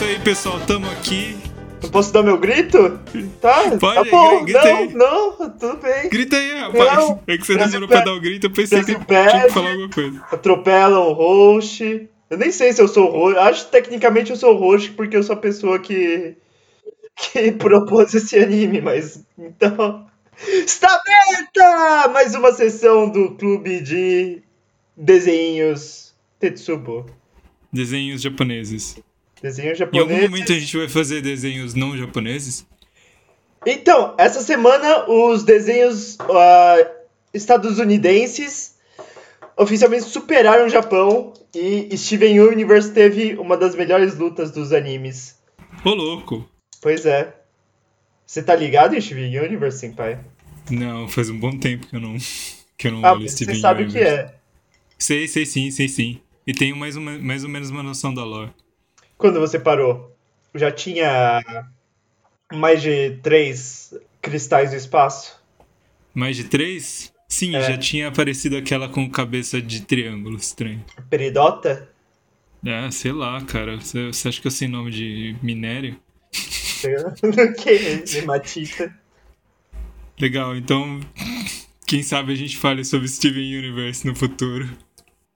É isso aí, pessoal. Tamo aqui. Eu posso dar meu grito? Tá, Pode, tá bom. grita não, aí. não, tudo bem. Grita aí, rapaz. Não. é que você demorou pra dar o grito, eu pensei que tinha que falar alguma coisa. Atropelam o host. Eu nem sei se eu sou o host. Acho que tecnicamente eu sou o host porque eu sou a pessoa que. que propôs esse anime, mas. Então. Está aberta! Mais uma sessão do clube de desenhos Tetsubo. Desenhos japoneses. Desenhos Em algum momento a gente vai fazer desenhos não japoneses? Então, essa semana os desenhos ah, estadunidenses oficialmente superaram o Japão e Steven Universe teve uma das melhores lutas dos animes. Ô, louco. Pois é. Você tá ligado em Steven Universe, senpai? Não, faz um bom tempo que eu não, que eu não Ah, olho Steven você sabe o que Universe. é. Sei, sei sim, sei sim. E tenho mais, uma, mais ou menos uma noção da lore. Quando você parou, já tinha mais de três cristais do espaço? Mais de três? Sim, É. já tinha aparecido aquela com cabeça de triângulo estranho. Peridota? Ah, sei lá, cara. Você, você acha que eu sei nome de minério? Que? Hematita. Legal, então. Quem sabe a gente fale sobre Steven Universe no futuro.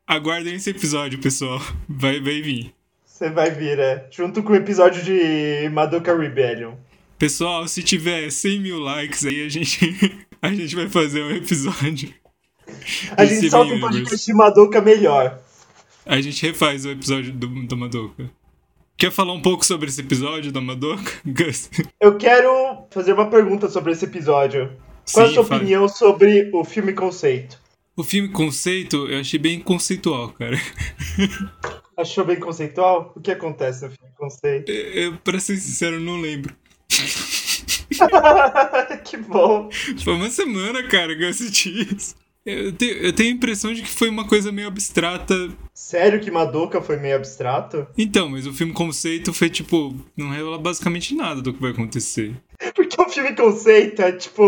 Aguardem esse episódio, pessoal. Vai, vai vir. Você vai vir, é. Junto com o episódio de Madoka Rebellion. Pessoal, se tiver 100 mil likes aí, a gente, a gente vai fazer um episódio. A gente solta um podcast de Madoka melhor. A gente refaz o episódio do, do Madoka. Quer falar um pouco sobre esse episódio da Madoka, Gus? Eu quero fazer uma pergunta sobre esse episódio. Qual é a Sim, sua opinião sobre o filme conceito? O filme conceito eu achei bem conceitual, cara. Achou bem conceitual? O que acontece no filme conceito? Eu, pra ser sincero, não lembro. que bom. Foi uma semana, cara, que eu assisti isso. Eu tenho, eu tenho a impressão de que foi uma coisa meio abstrata. Sério que Madoka foi meio abstrato? Então, mas o filme conceito foi tipo. Não revela basicamente nada do que vai acontecer. Porque o filme conceito é tipo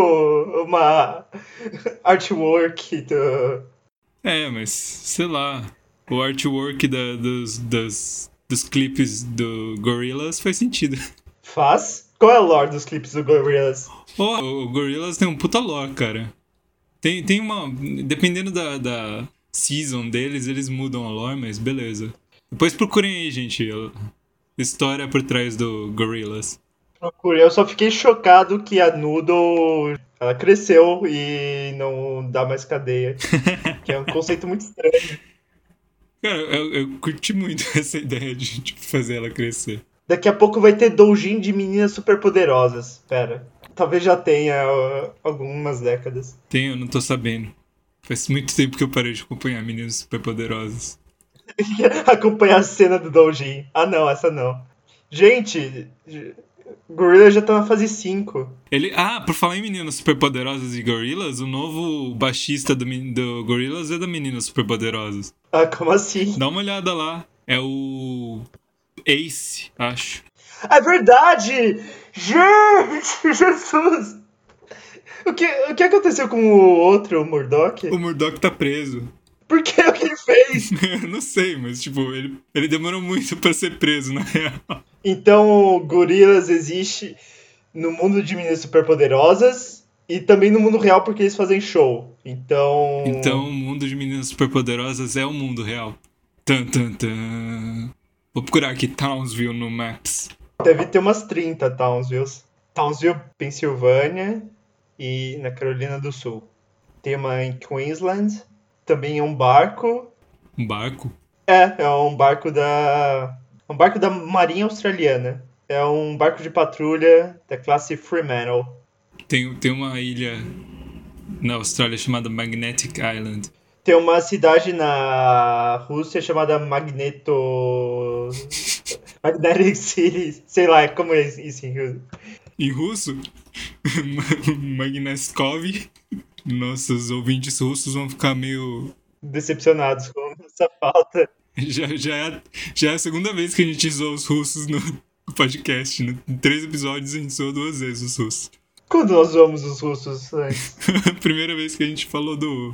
uma artwork do. É, mas sei lá. O artwork da, dos, das, dos clipes do Gorillaz faz sentido. Faz? Qual é a lore dos clipes do Gorillaz? Ó, o Gorillaz tem um puta lore, cara. Tem, tem uma. Dependendo da, da season deles, eles mudam a lore, mas beleza. Depois procurem aí, gente. História por trás do Gorillaz. Procure. Eu só fiquei chocado que a Noodle ela cresceu e não dá mais cadeia. que é um conceito muito estranho. Cara, eu, eu curti muito essa ideia de tipo, fazer ela crescer. Daqui a pouco vai ter doujin de meninas superpoderosas. Pera. Talvez já tenha algumas décadas. Tem, eu não tô sabendo. Faz muito tempo que eu parei de acompanhar meninos superpoderosos. Acompanhar a cena do doujin. Ah não, essa não. Gente, Gorilla já tá na fase 5. Ele, ah, por falar em meninas superpoderosas e gorilas, o novo baixista do, do Gorillaz é da Meninas Superpoderosas. Ah, como assim? Dá uma olhada lá. É o Ace, acho. É verdade! Gente, Jesus! O que, o que aconteceu com o outro, o Murdoch? O Murdoch tá preso. Por que o que ele fez? Não sei, mas tipo, ele, ele demorou muito pra ser preso, na real. Então, gorilas existe no mundo de meninas superpoderosas e também no mundo real porque eles fazem show. Então. Então, o mundo de meninas superpoderosas é o mundo real. Tan, tan, tan. Vou procurar aqui Townsville no Maps. Deve ter umas 30 Townsville. Townsville, Pensilvânia e na Carolina do Sul. Tem uma em Queensland. Também é um barco. Um barco? É, é um barco da. Um barco da Marinha Australiana. É um barco de patrulha da classe Fremantle. Tem, tem uma ilha na Austrália chamada Magnetic Island. Tem uma cidade na Rússia chamada Magneto. Magnetic City. Sei lá, como é isso em russo? Em russo? Magneskov. Nossos ouvintes russos vão ficar meio. Decepcionados com essa falta. Já, já, é, já é a segunda vez que a gente zoa os russos no podcast. né? Em três episódios a gente zoou duas vezes os russos. Quando nós vamos os russos antes? Primeira vez que a gente falou do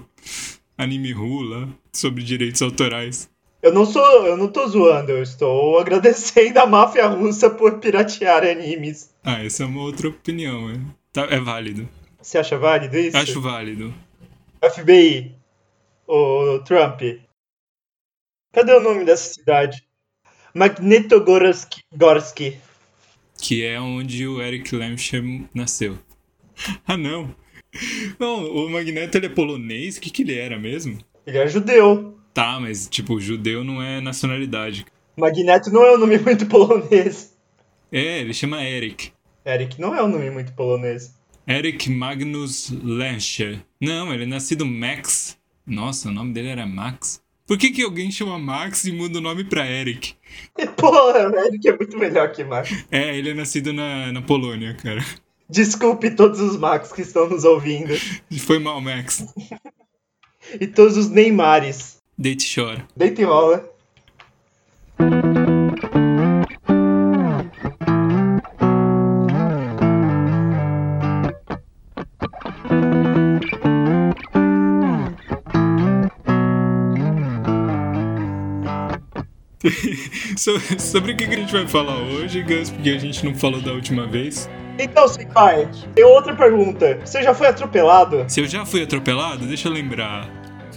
anime Ru lá, sobre direitos autorais. Eu não sou, eu não tô zoando, eu estou agradecendo a máfia russa por piratear animes. Ah, essa é uma outra opinião, é, tá, é válido. Você acha válido isso? Acho válido. FBI, o Trump. Cadê o nome dessa cidade? Magnitogorsk. Que é onde o Eric Lemcher nasceu. ah, não. Não, o Magneto ele é polonês? O que, que ele era mesmo? Ele é judeu. Tá, mas tipo, judeu não é nacionalidade. Magneto não é um nome muito polonês. É, ele chama Eric. Eric não é um nome muito polonês. Eric Magnus Lemcher. Não, ele é nascido Max. Nossa, o nome dele era Max. Por que, que alguém chama Max e muda o nome pra Eric? Porra, Eric é muito melhor que Max. É, ele é nascido na, na Polônia, cara. Desculpe todos os Max que estão nos ouvindo. Foi mal, Max. e todos os Neymares. Deite e chora. Deita e rola. Sobre o que a gente vai falar hoje, Gus? Porque a gente não falou da última vez. Então, Senpai, tem outra pergunta. Você já foi atropelado? Se eu já fui atropelado, deixa eu lembrar.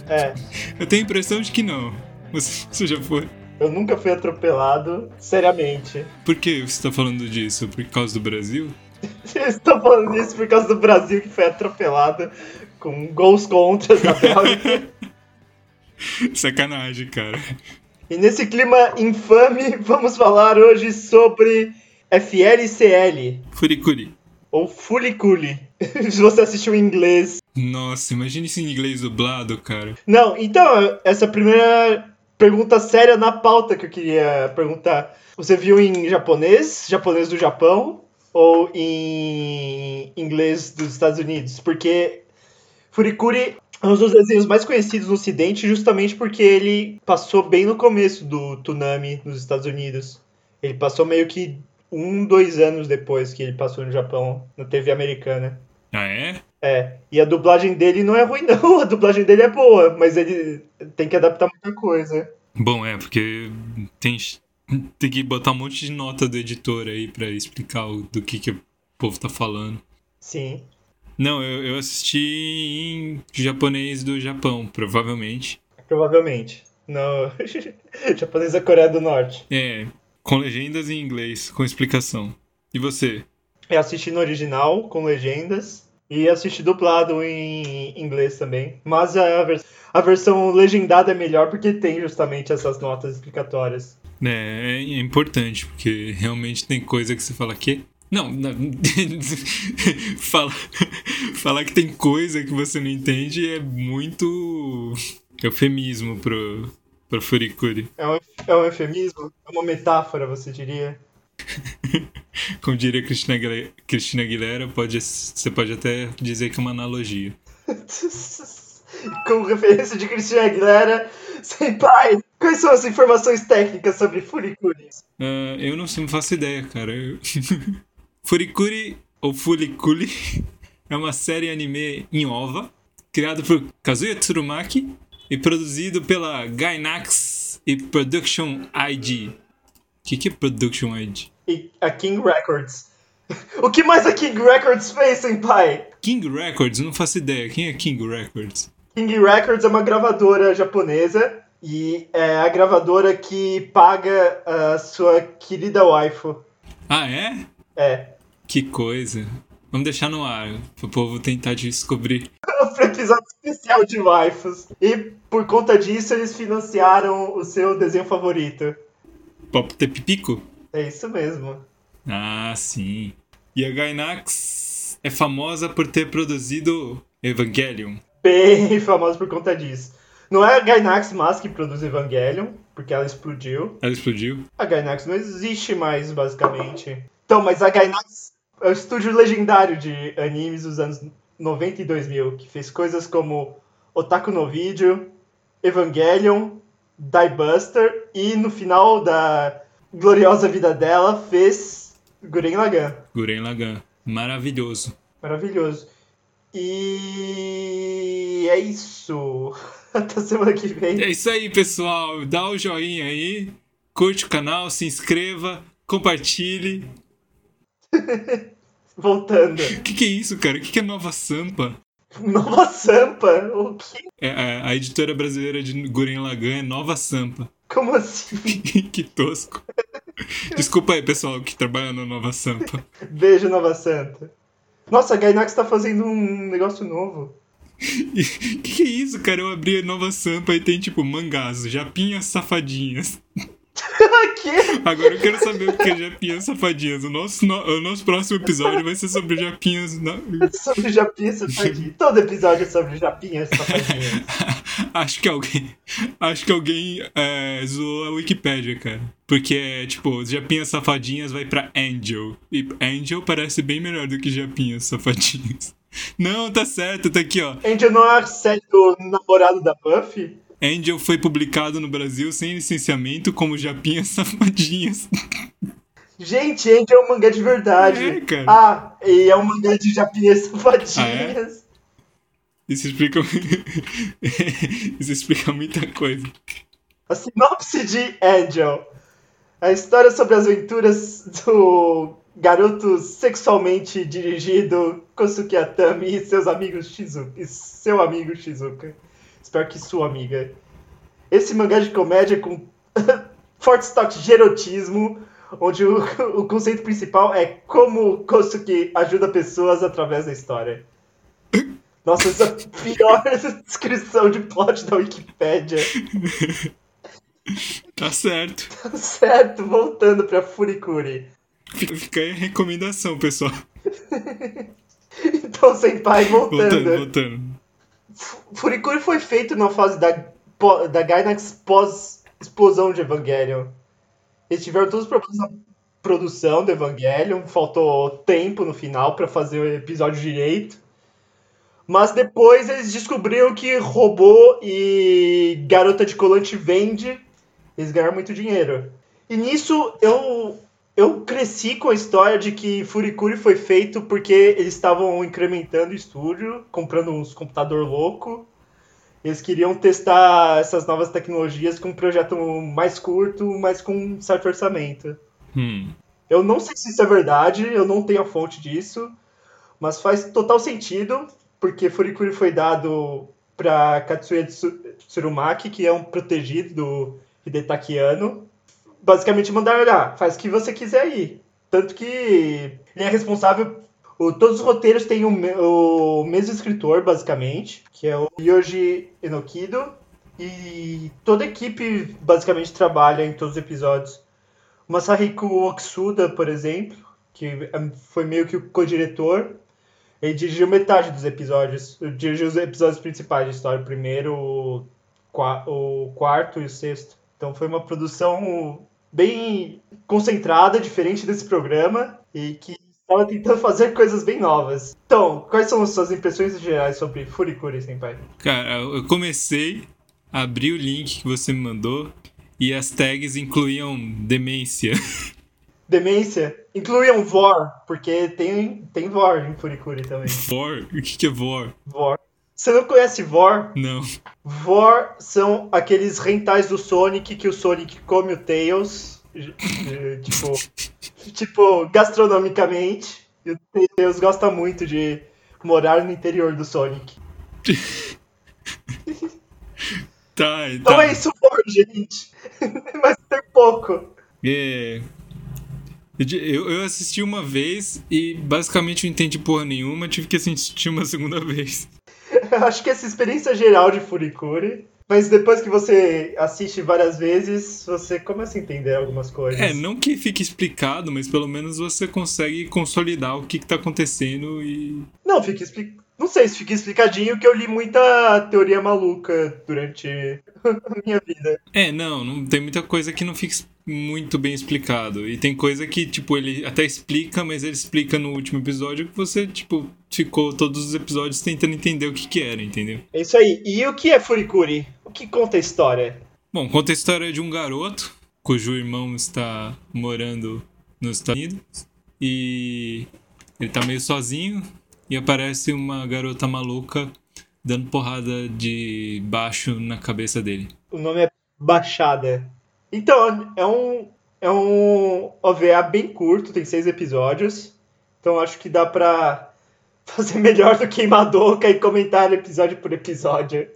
É. Eu tenho a impressão de que não. Você, você já foi? Eu nunca fui atropelado, seriamente. Por que você tá falando disso? Por causa do Brasil? Estou falando isso por causa do Brasil que foi atropelado com gols contras da Bélgica. Sacanagem, cara. E nesse clima infame, vamos falar hoje sobre FLCL, Furikuri. ou Fuliculi, se você assistiu em inglês. Nossa, imagine isso em inglês dublado, cara. Não, então, essa primeira pergunta séria na pauta que eu queria perguntar. Você viu em japonês, japonês do Japão, ou em inglês dos Estados Unidos? Porque Furikuri um dos desenhos mais conhecidos no ocidente justamente porque ele passou bem no começo do Tsunami nos Estados Unidos. Ele passou meio que um, dois anos depois que ele passou no Japão, na TV americana. Ah, é? É, e a dublagem dele não é ruim, não. A dublagem dele é boa, mas ele tem que adaptar muita coisa. Bom, é, porque tem, tem que botar um monte de nota do editor aí pra explicar o- do que, que o povo tá falando. Sim. Não, eu, eu assisti em japonês do Japão, provavelmente. Provavelmente. No japonês da Coreia do Norte. É, com legendas em inglês, com explicação. E você? Eu assisti no original, com legendas, e assisti dublado em inglês também. Mas a, vers- a versão legendada é melhor porque tem justamente essas notas explicatórias. É, é importante, porque realmente tem coisa que você fala que. Não, não fala, falar que tem coisa que você não entende é muito eufemismo pro, pro Furikuri. É um, é um eufemismo? É uma metáfora, você diria? Como diria Cristina Aguilera, Cristina Aguilera pode, você pode até dizer que é uma analogia. Com referência de Cristina Aguilera, Senpai, quais são as informações técnicas sobre Furikuri? Ah, eu não sei, não faço ideia, cara. Eu- Furikuri, ou Fuliculi, é uma série anime em ova, criado por Kazuya Tsurumaki e produzido pela Gainax e Production ID. O que, que é Production ID? E a King Records. O que mais a King Records fez, Senpai? King Records? Não faço ideia. Quem é King Records? King Records é uma gravadora japonesa e é a gravadora que paga a sua querida waifu. Ah, é? É. Que coisa. Vamos deixar no ar, pro povo tentar descobrir. Foi um episódio especial de waifus. E por conta disso eles financiaram o seu desenho favorito. Pop Pipico? É isso mesmo. Ah, sim. E a Gainax é famosa por ter produzido Evangelion. Bem famoso por conta disso. Não é a Gainax mais que produz Evangelion, porque ela explodiu. Ela explodiu? A Gainax não existe mais, basicamente. Então, mas a Gainax é o estúdio legendário de animes dos anos 90 e 2000, que fez coisas como Otaku no Video, Evangelion, Die Buster e no final da gloriosa vida dela fez Guren Lagann. Guren Lagann. Maravilhoso. Maravilhoso. E é isso. Até semana que vem. É isso aí, pessoal. Dá o joinha aí, curte o canal, se inscreva, compartilhe. Voltando. O que, que é isso, cara? O que, que é Nova Sampa? Nova Sampa? O que? É, a, a editora brasileira de Guren Lagan é Nova Sampa. Como assim? que tosco. Desculpa aí, pessoal, que trabalha na Nova Sampa. Beijo, Nova Santa. Nossa, a Gainax tá fazendo um negócio novo. O que, que é isso, cara? Eu abri a Nova Sampa e tem tipo mangás, japinhas safadinhas. que? Agora eu quero saber o que é japinhas safadinhas. O nosso, no- o nosso próximo episódio vai ser sobre japinhas. Na... Sobre Japinha Safadinha. Todo episódio é sobre Japinha Safadinha. Acho que alguém. Acho que alguém é, zoou a Wikipédia, cara. Porque é tipo, japinhas safadinhas vai pra Angel. E Angel parece bem melhor do que japinhas safadinhas. Não, tá certo, tá aqui, ó. Angel não é a série do namorado da Buffy? Angel foi publicado no Brasil sem licenciamento como Japinhas Safadinhas. Gente, Angel é um mangá de verdade. É, cara. Ah, e é um mangá de Japinhas Safadinhas. Isso explica. Isso explica muita coisa. A sinopse de Angel. A história sobre as aventuras do garoto sexualmente dirigido Kosuke Atami e seus amigos Shizuka. E seu amigo Shizuka. Espero que sua amiga. Esse mangá de comédia com fortes toques de erotismo, onde o, o conceito principal é como Kosuke ajuda pessoas através da história. Nossa, essa é pior descrição de plot da Wikipédia. Tá certo. Certo, voltando pra Furikuri. Fica, fica aí a recomendação, pessoal. Então, Senpai, voltando. Voltando, voltando. Furikuri foi feito na fase da, da Gainax pós-explosão de Evangelion. Eles tiveram todos os problemas na produção do Evangelion, faltou tempo no final pra fazer o episódio direito. Mas depois eles descobriram que robô e garota de colante vende, eles ganharam muito dinheiro. E nisso eu eu cresci com a história de que Furikuri foi feito porque eles estavam incrementando o estúdio, comprando uns computador louco. Eles queriam testar essas novas tecnologias com um projeto mais curto, mas com um certo orçamento. Hum. Eu não sei se isso é verdade, eu não tenho a fonte disso, mas faz total sentido, porque Furikuri foi dado para Katsuya Tsu- Tsurumaki, que é um protegido do Hidetaki Anno. Basicamente mandaram olhar, faz o que você quiser aí. Tanto que ele é responsável. o- todos os roteiros têm o, o mesmo escritor, basicamente, que é o Yoji Enokido. E toda a equipe basicamente trabalha em todos os episódios. O Masahiko Oksuda, por exemplo, que é- foi meio que o co-diretor, ele dirigiu metade dos episódios. Dirigiu os episódios principais da história. O primeiro, o, o quarto e o sexto. Então foi uma produção bem concentrada, diferente desse programa, e que estava tentando fazer coisas bem novas. Então, quais são as suas impressões gerais sobre Furikuri, Senpai? Cara, eu comecei, abri o link que você me mandou e as tags incluíam demência. Demência? Incluíam Vor, porque tem, tem Vor em Furikuri também. Vor? O que, que é Vor? Vor. Você não conhece Vor? Não. Vor são aqueles rentais do Sonic que o Sonic come o Tails, tipo, tipo, gastronomicamente. E o Tails gosta muito de morar no interior do Sonic. Tá, Então tá. é isso, Vor, gente. Mas tem pouco. É. Eu, eu assisti uma vez e basicamente não entendi porra nenhuma, tive que assistir uma segunda vez. Eu acho que essa experiência geral de Furikuri. Mas depois que você assiste várias vezes, você começa a entender algumas coisas. É, não que fique explicado, mas pelo menos você consegue consolidar o que, que tá acontecendo e. Não, fica expli... Não sei se fica explicadinho, que eu li muita teoria maluca durante a minha vida. É, não, não tem muita coisa que não fica muito bem explicado. E tem coisa que, tipo, ele até explica, mas ele explica no último episódio que você, tipo, ficou todos os episódios tentando entender o que que era, entendeu? É isso aí. E o que é Furikuri? O que conta a história? Bom, conta a história de um garoto cujo irmão está morando nos Estados Unidos e ele tá meio sozinho e aparece uma garota maluca dando porrada de baixo na cabeça dele. O nome é Baixada. Então, é um, é um OVA bem curto, tem seis episódios. Então acho que dá pra fazer melhor do que em Madoka e comentar episódio por episódio.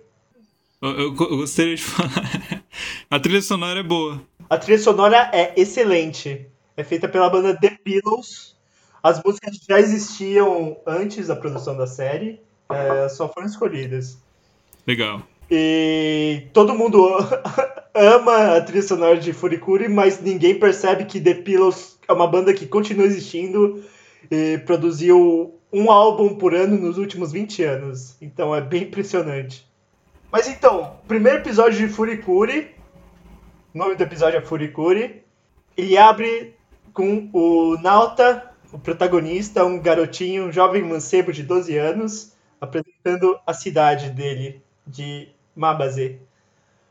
Eu, eu, eu gostaria de falar. A trilha sonora é boa. A trilha sonora é excelente. É feita pela banda The Pillows. As músicas já existiam antes da produção da série, é, só foram escolhidas. Legal. E todo mundo ama a trilha sonora de Furikuri, mas ninguém percebe que The Pillows é uma banda que continua existindo e produziu um álbum por ano nos últimos 20 anos. Então é bem impressionante. Mas então, primeiro episódio de Furikuri. O nome do episódio é Furikuri. Ele abre com o Nauta, o protagonista, um garotinho, um jovem mancebo de 12 anos, apresentando a cidade dele, de Mabase.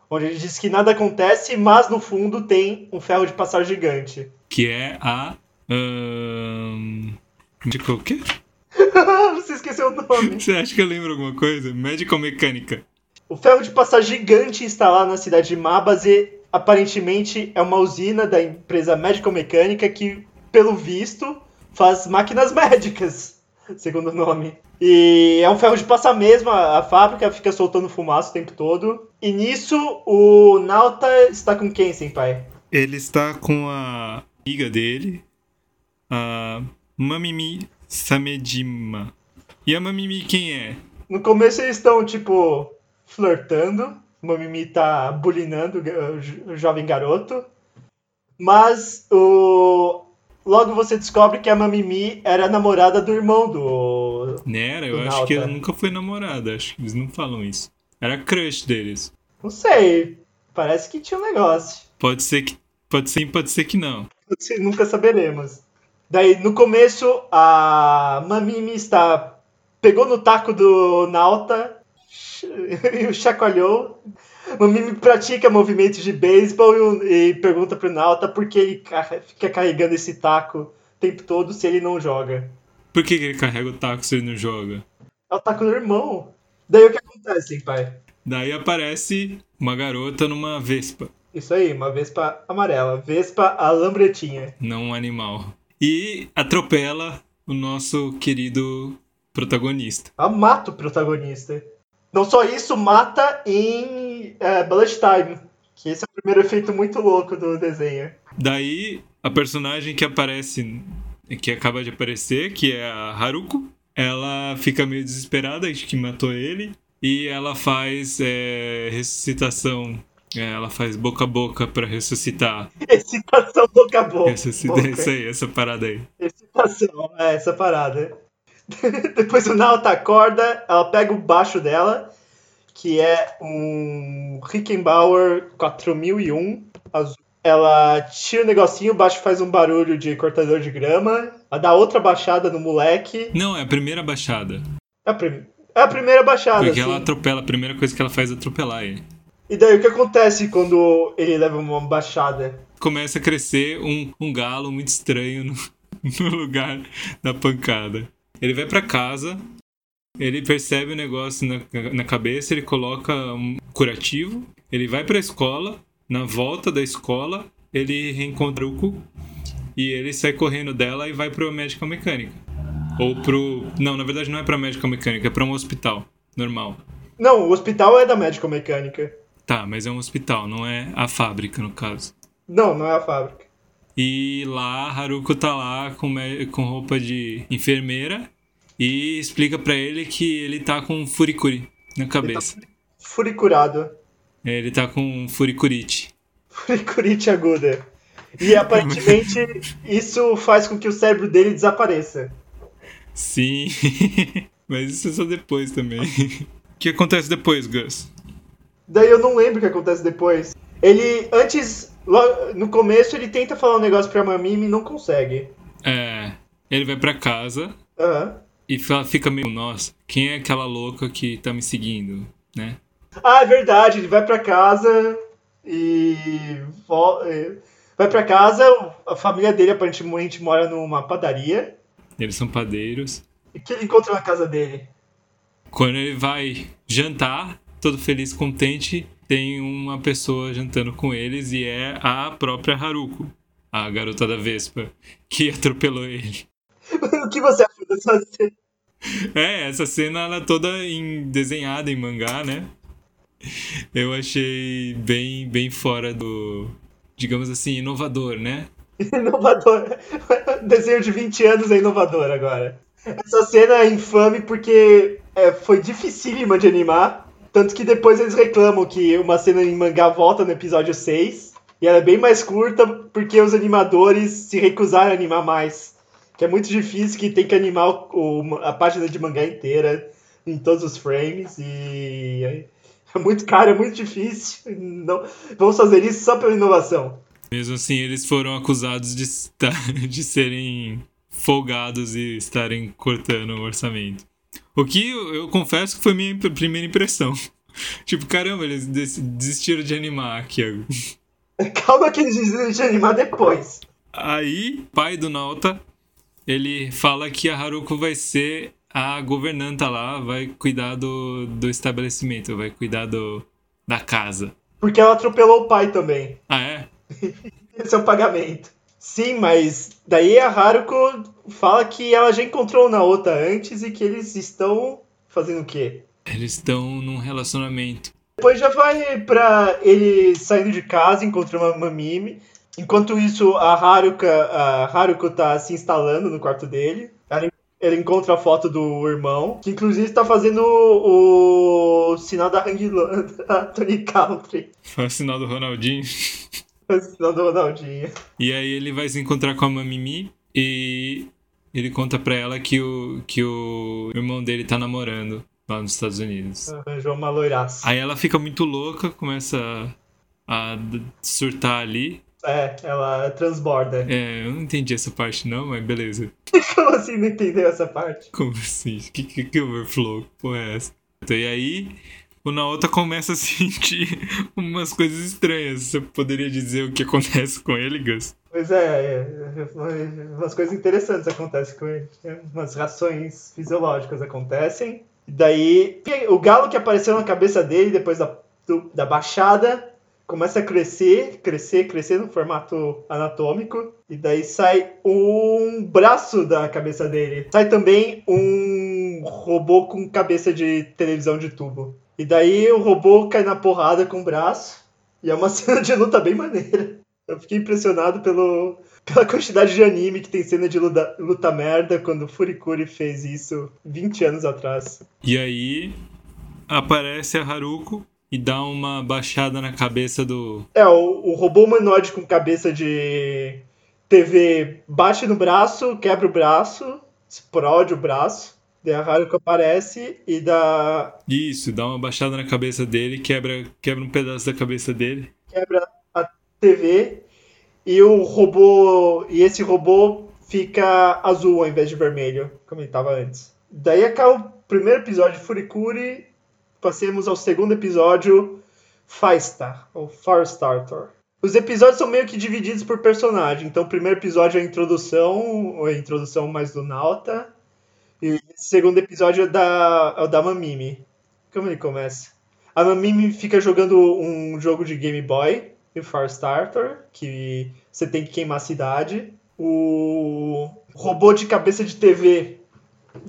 Onde ele diz que nada acontece, mas no fundo tem um ferro de passar gigante. Que é a. Um... De o quê? Você esqueceu o nome. Você acha que eu lembro alguma coisa? Medical Mecânica. O ferro de passar gigante está lá na cidade de Mabase. Aparentemente é uma usina da empresa Medical Mecânica que, pelo visto, faz máquinas médicas, segundo o nome. E é um ferro de passar mesmo, a, fábrica fica soltando fumaça o tempo todo. E nisso, o Nauta está com quem, senpai? Ele está com a amiga dele, a Mamimi Samejima. E a Mamimi quem é? No começo eles estão, tipo, flertando. Mamimi tá bulinando o jovem garoto. Mas o... logo você descobre que a Mamimi era a namorada do irmão do. Era, eu do acho que ela nunca foi namorada, acho que eles não falam isso. Era crush deles. Não sei. Parece que tinha um negócio. Pode ser que. Pode ser, pode ser que não. Nunca saberemos. Daí, no começo, a Mamimi está. pegou no taco do Nauta e o chacoalhou. Mamimi pratica movimentos de beisebol e, o- e pergunta pro Nauta por que ele ca- fica carregando esse taco o tempo todo se ele não joga. Por que, que ele carrega o taco se ele não joga? É o taco do irmão. Daí o que acontece, pai? Daí aparece uma garota numa Vespa, Isso aí, uma Vespa amarela. Vespa a lambretinha. não um animal. E atropela o nosso querido protagonista. Ela mata o protagonista. Não só isso, mata em é, Bullet Time. Que esse é o primeiro efeito muito louco do desenho. Daí, a personagem que aparece, que acaba de aparecer, que é a Haruko, ela fica meio desesperada de que matou ele. E ela faz é, ressuscitação. É, ela faz boca a boca pra ressuscitar. Excitação boca a boca. Ressuscitar isso aí, essa parada aí. Excitação, é essa parada. Depois o Nauta acorda, ela pega o baixo dela, que é um Rickenbauer 4001 azul. Ela tira o negocinho, o baixo faz um barulho de cortador de grama, ela dá outra baixada no moleque. Não, é a primeira baixada. É a, prim- é a primeira baixada, Porque assim. ela atropela, a primeira coisa que ela faz é atropelar ele. E daí o que acontece quando ele leva uma baixada? Começa a crescer um, um galo muito estranho no, no lugar da pancada. Ele vai pra casa, ele percebe o negócio na, na cabeça, ele coloca um curativo, ele vai pra escola, na volta da escola, ele reencontra o Cu e ele sai correndo dela e vai pro médica mecânica. Ou pro. Não, na verdade não é pra médica mecânica, é pra um hospital. Normal. Não, o hospital é da Medical Mecânica. Tá, mas é um hospital, não é a fábrica, no caso. Não, não é a fábrica. E lá Haruko tá lá com, com roupa de enfermeira e explica pra ele que ele tá com furikuri na cabeça. Furicurado. Ele tá com furikurite. Furicurite aguda. E aparentemente isso faz com que o cérebro dele desapareça. Sim, mas isso é só depois também. O que acontece depois, Gus? Daí eu não lembro o que acontece depois. Ele, antes, no começo, ele tenta falar um negócio pra Mamimi e não consegue. É, ele vai pra casa Aham. e fica meio, nossa, quem é aquela louca que tá me seguindo, né? Ah, é verdade, ele vai pra casa e. e- Vai pra casa, a família dele aparentemente mora numa padaria. Eles são padeiros. E o que ele encontra na casa dele? Quando ele vai jantar, todo feliz, contente, tem uma pessoa jantando com eles e é a própria Haruko, a garota da Vespa, que atropelou ele. o que você achou dessa cena? É, essa cena ela é toda em, desenhada em mangá, né? Eu achei bem, bem fora do, digamos assim, inovador, né? inovador. Desenho de 20 anos é inovador agora. Essa cena é infame porque é, foi dificílima de animar. Tanto que depois eles reclamam que uma cena em mangá volta no episódio 6. E ela é bem mais curta porque os animadores se recusaram a animar mais. Que é muito difícil, que tem que animar o, a página de mangá inteira em todos os frames. E é muito caro, é muito difícil. Não, vamos fazer isso só pela inovação. Mesmo assim, eles foram acusados de, estar, de serem folgados e estarem cortando o orçamento. O que eu, eu confesso que foi minha primeira impressão. Tipo, caramba, eles desistiram de animar aqui. Calma que eles desistiram de animar depois. Aí, pai do Nauta, ele fala que a Haruko vai ser a governanta lá, vai cuidar do, do estabelecimento, vai cuidar do, da casa. Porque ela atropelou o pai também. Ah, é? Esse é o pagamento. Sim, mas daí a Haruko fala que ela já encontrou na outra antes e que eles estão fazendo o quê? Eles estão num relacionamento. Depois já vai pra ele saindo de casa, encontrando uma Mamimi. Enquanto isso, a Haruka, a Haruko tá se instalando no quarto dele. Ela, ele encontra a foto do irmão, que inclusive está fazendo o, o sinal da Hang da Tony Country. Foi o sinal do Ronaldinho. Não do Ronaldinho. E aí ele vai se encontrar com a Mamimi e ele conta pra ela que o, que o irmão dele tá namorando lá nos Estados Unidos. Arranjou uma loiraça. Aí ela fica muito louca, começa a, a surtar ali. É, ela transborda. É, eu não entendi essa parte não, mas beleza. Como assim não entendeu essa parte? Como assim? Que, que, que overflow? Porra é essa? Então, e aí o Naota começa a sentir umas coisas estranhas. Você poderia dizer o que acontece com ele, Gus? Pois é, é umas coisas interessantes acontecem com ele. Umas reações fisiológicas acontecem. E daí, o galo que apareceu na cabeça dele depois da, do, da baixada começa a crescer, crescer, crescer no formato anatômico. E daí sai um braço da cabeça dele. Sai também um robô com cabeça de televisão de tubo. E daí o robô cai na porrada com o braço. E é uma cena de luta bem maneira. Eu fiquei impressionado pelo, pela quantidade de anime que tem cena de luta, luta merda quando o Furikuri fez isso 20 anos atrás. E aí aparece a Haruko e dá uma baixada na cabeça do. É, o, o robô humanoide com cabeça de TV bate no braço, quebra o braço, explode o braço. Daí a Haruka aparece e dá. Isso, dá uma baixada na cabeça dele, quebra, quebra um pedaço da cabeça dele. Quebra TV e o robô. E esse robô fica azul ao invés de vermelho, como ele estava antes. Daí acaba o primeiro episódio de Furikuri. Passemos ao segundo episódio, Faista, ou Firestarter. Os episódios são meio que divididos por personagem. Então, o primeiro episódio é a introdução, ou a introdução mais do Nauta. E o segundo episódio é, da, é o da Mamimi. Como ele começa? A Mamimi fica jogando um jogo de Game Boy, o Firestarter, que você tem que queimar a cidade. O robô de cabeça de TV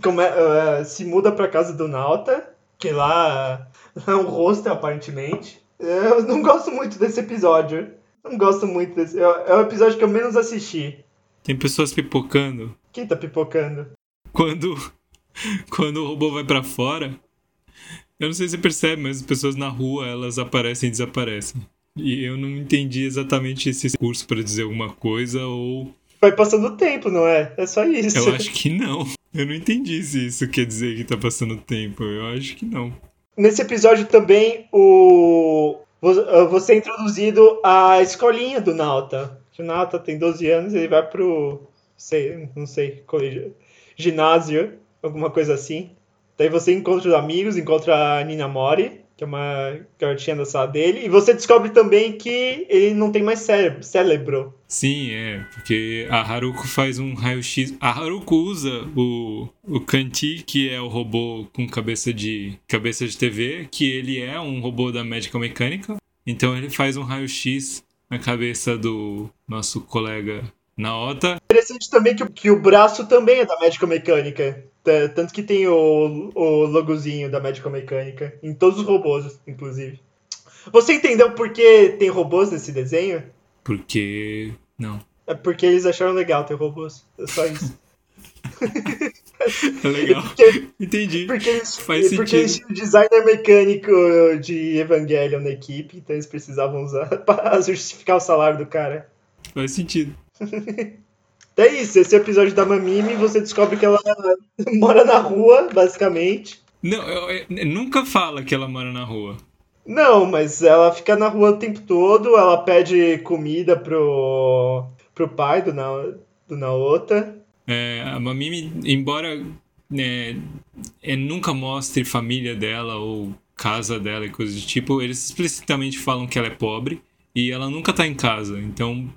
come, uh, se muda pra casa do Nauta, que lá é um rosto, aparentemente. Eu não gosto muito desse episódio. Não gosto muito desse. É, é o episódio que eu menos assisti. Tem pessoas pipocando. Quem tá pipocando? quando, quando o robô vai para fora, eu não sei se você percebe, mas as pessoas na rua elas aparecem e desaparecem. E eu não entendi exatamente esse curso para dizer alguma coisa ou. Vai passando o tempo, não é? É só isso. Eu acho que não. Eu não entendi se isso quer dizer que tá passando tempo. Eu acho que não. Nesse episódio também, o você é introduzido à escolinha do Nauta. O Nauta tem 12 anos e ele vai pro. Sei, não sei, colégio ginásio, alguma coisa assim. Daí você encontra os amigos, encontra a Nina Mori, que é uma garotinha da sala dele. E você descobre também que ele não tem mais cérebro. cérebro. Sim, é, porque a Haruko faz um raio-x. A Haruko usa o, o Kanti, que é o robô com cabeça de cabeça de TV, que ele é um robô da médica mecânica. Então ele faz um raio-x na cabeça do nosso colega Naota. Interessante também que, que o braço também é da médica mecânica. Tanto que tem o, o logozinho da médica mecânica em todos os robôs, inclusive. Você entendeu por que tem robôs nesse desenho? Porque. Não. É porque eles acharam legal ter robôs. É só isso. É legal. Porque, Entendi. Porque eles, Faz porque sentido. eles tinham designer mecânico de Evangelion na equipe, então eles precisavam usar para justificar o salário do cara. Faz sentido. Então é isso, esse episódio da Mamimi, você descobre que ela mora na rua, basicamente. Não, eu- eu- nunca fala que ela mora na rua. Não, mas ela fica na rua o tempo todo, ela pede comida pro, pro pai do, Na, do Naota. É, a Mamimi, embora né, é, nunca mostre família dela ou casa dela e coisas do tipo, eles explicitamente falam que ela é pobre e ela nunca tá em casa. Então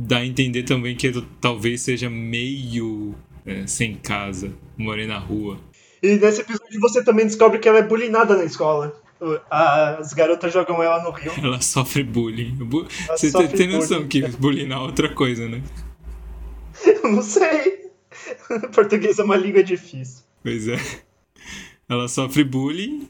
dá a entender também que talvez seja meio é, sem casa, morei na rua. E nesse episódio você também descobre que ela é bulinada na escola. As garotas jogam ela no rio. Ela sofre bullying. Bu- Ela Você sofre tem noção bullying. que bullying é outra coisa, né? Eu não sei. Português é uma língua difícil. Pois é. Ela sofre bullying.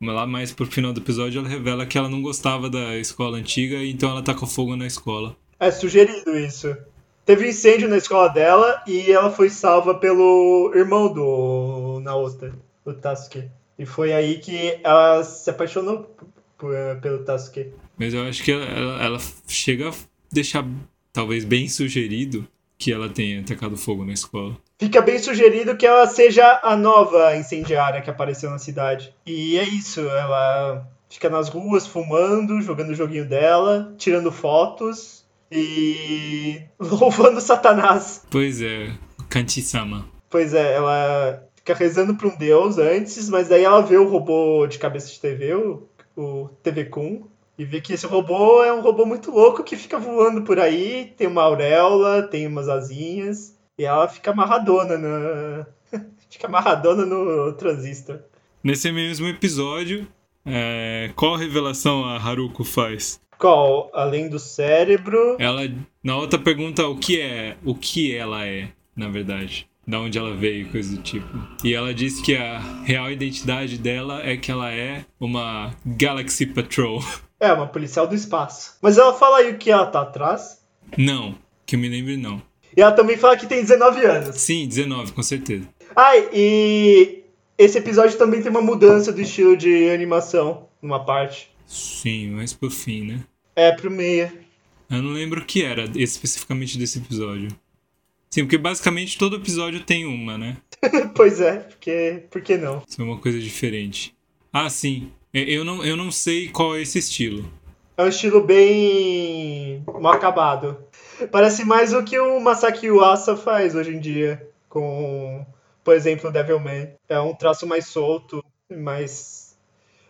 Lá mais pro final do episódio ela revela que ela não gostava da escola antiga, então ela taca fogo na escola. É sugerido isso. Teve incêndio na escola dela e ela foi salva pelo irmão do Naota, o Tasuke. E foi aí que ela se apaixonou por- pelo Tasuke. Mas eu acho que ela, ela- ela chega a deixar talvez bem sugerido que ela tenha tacado fogo na escola. Fica bem sugerido que ela seja a nova incendiária que apareceu na cidade. E é isso, ela fica nas ruas fumando, jogando o joguinho dela, tirando fotos e louvando Satanás. Pois é, Kanti-sama. Pois é, ela fica rezando pra um deus antes, mas daí ela vê o robô de cabeça de TV, o, o TV Kun, e vê que esse robô é um robô muito louco que fica voando por aí, tem uma auréola, tem umas asinhas, e ela fica amarradona na. fica amarradona no transistor. Nesse mesmo episódio, é, qual revelação a Haruko faz? Qual? Além do cérebro. Ela na outra pergunta o que é, o que ela é, na verdade, da onde ela veio, coisa do tipo. E ela diz que a real identidade dela é que ela é uma Galaxy Patrol. É, uma policial do espaço. Mas ela fala aí o que ela tá atrás. Não, que eu me lembre não. E ela também fala que tem 19 anos. Sim, 19, com certeza. Ai, e esse episódio também tem uma mudança do estilo de animação, numa parte. Sim, mas por fim, né? É, pro meia. Eu não lembro o que era especificamente desse episódio. Sim, porque basicamente todo episódio tem uma, né? pois é, porque. Por que não? Isso é uma coisa diferente. Ah, sim. É, Eu não, eu não sei qual é esse estilo. É um estilo bem. mal acabado. Parece mais o que o Masaki Uasa faz hoje em dia. Com, por exemplo, o Devilman. É um traço mais solto, mais.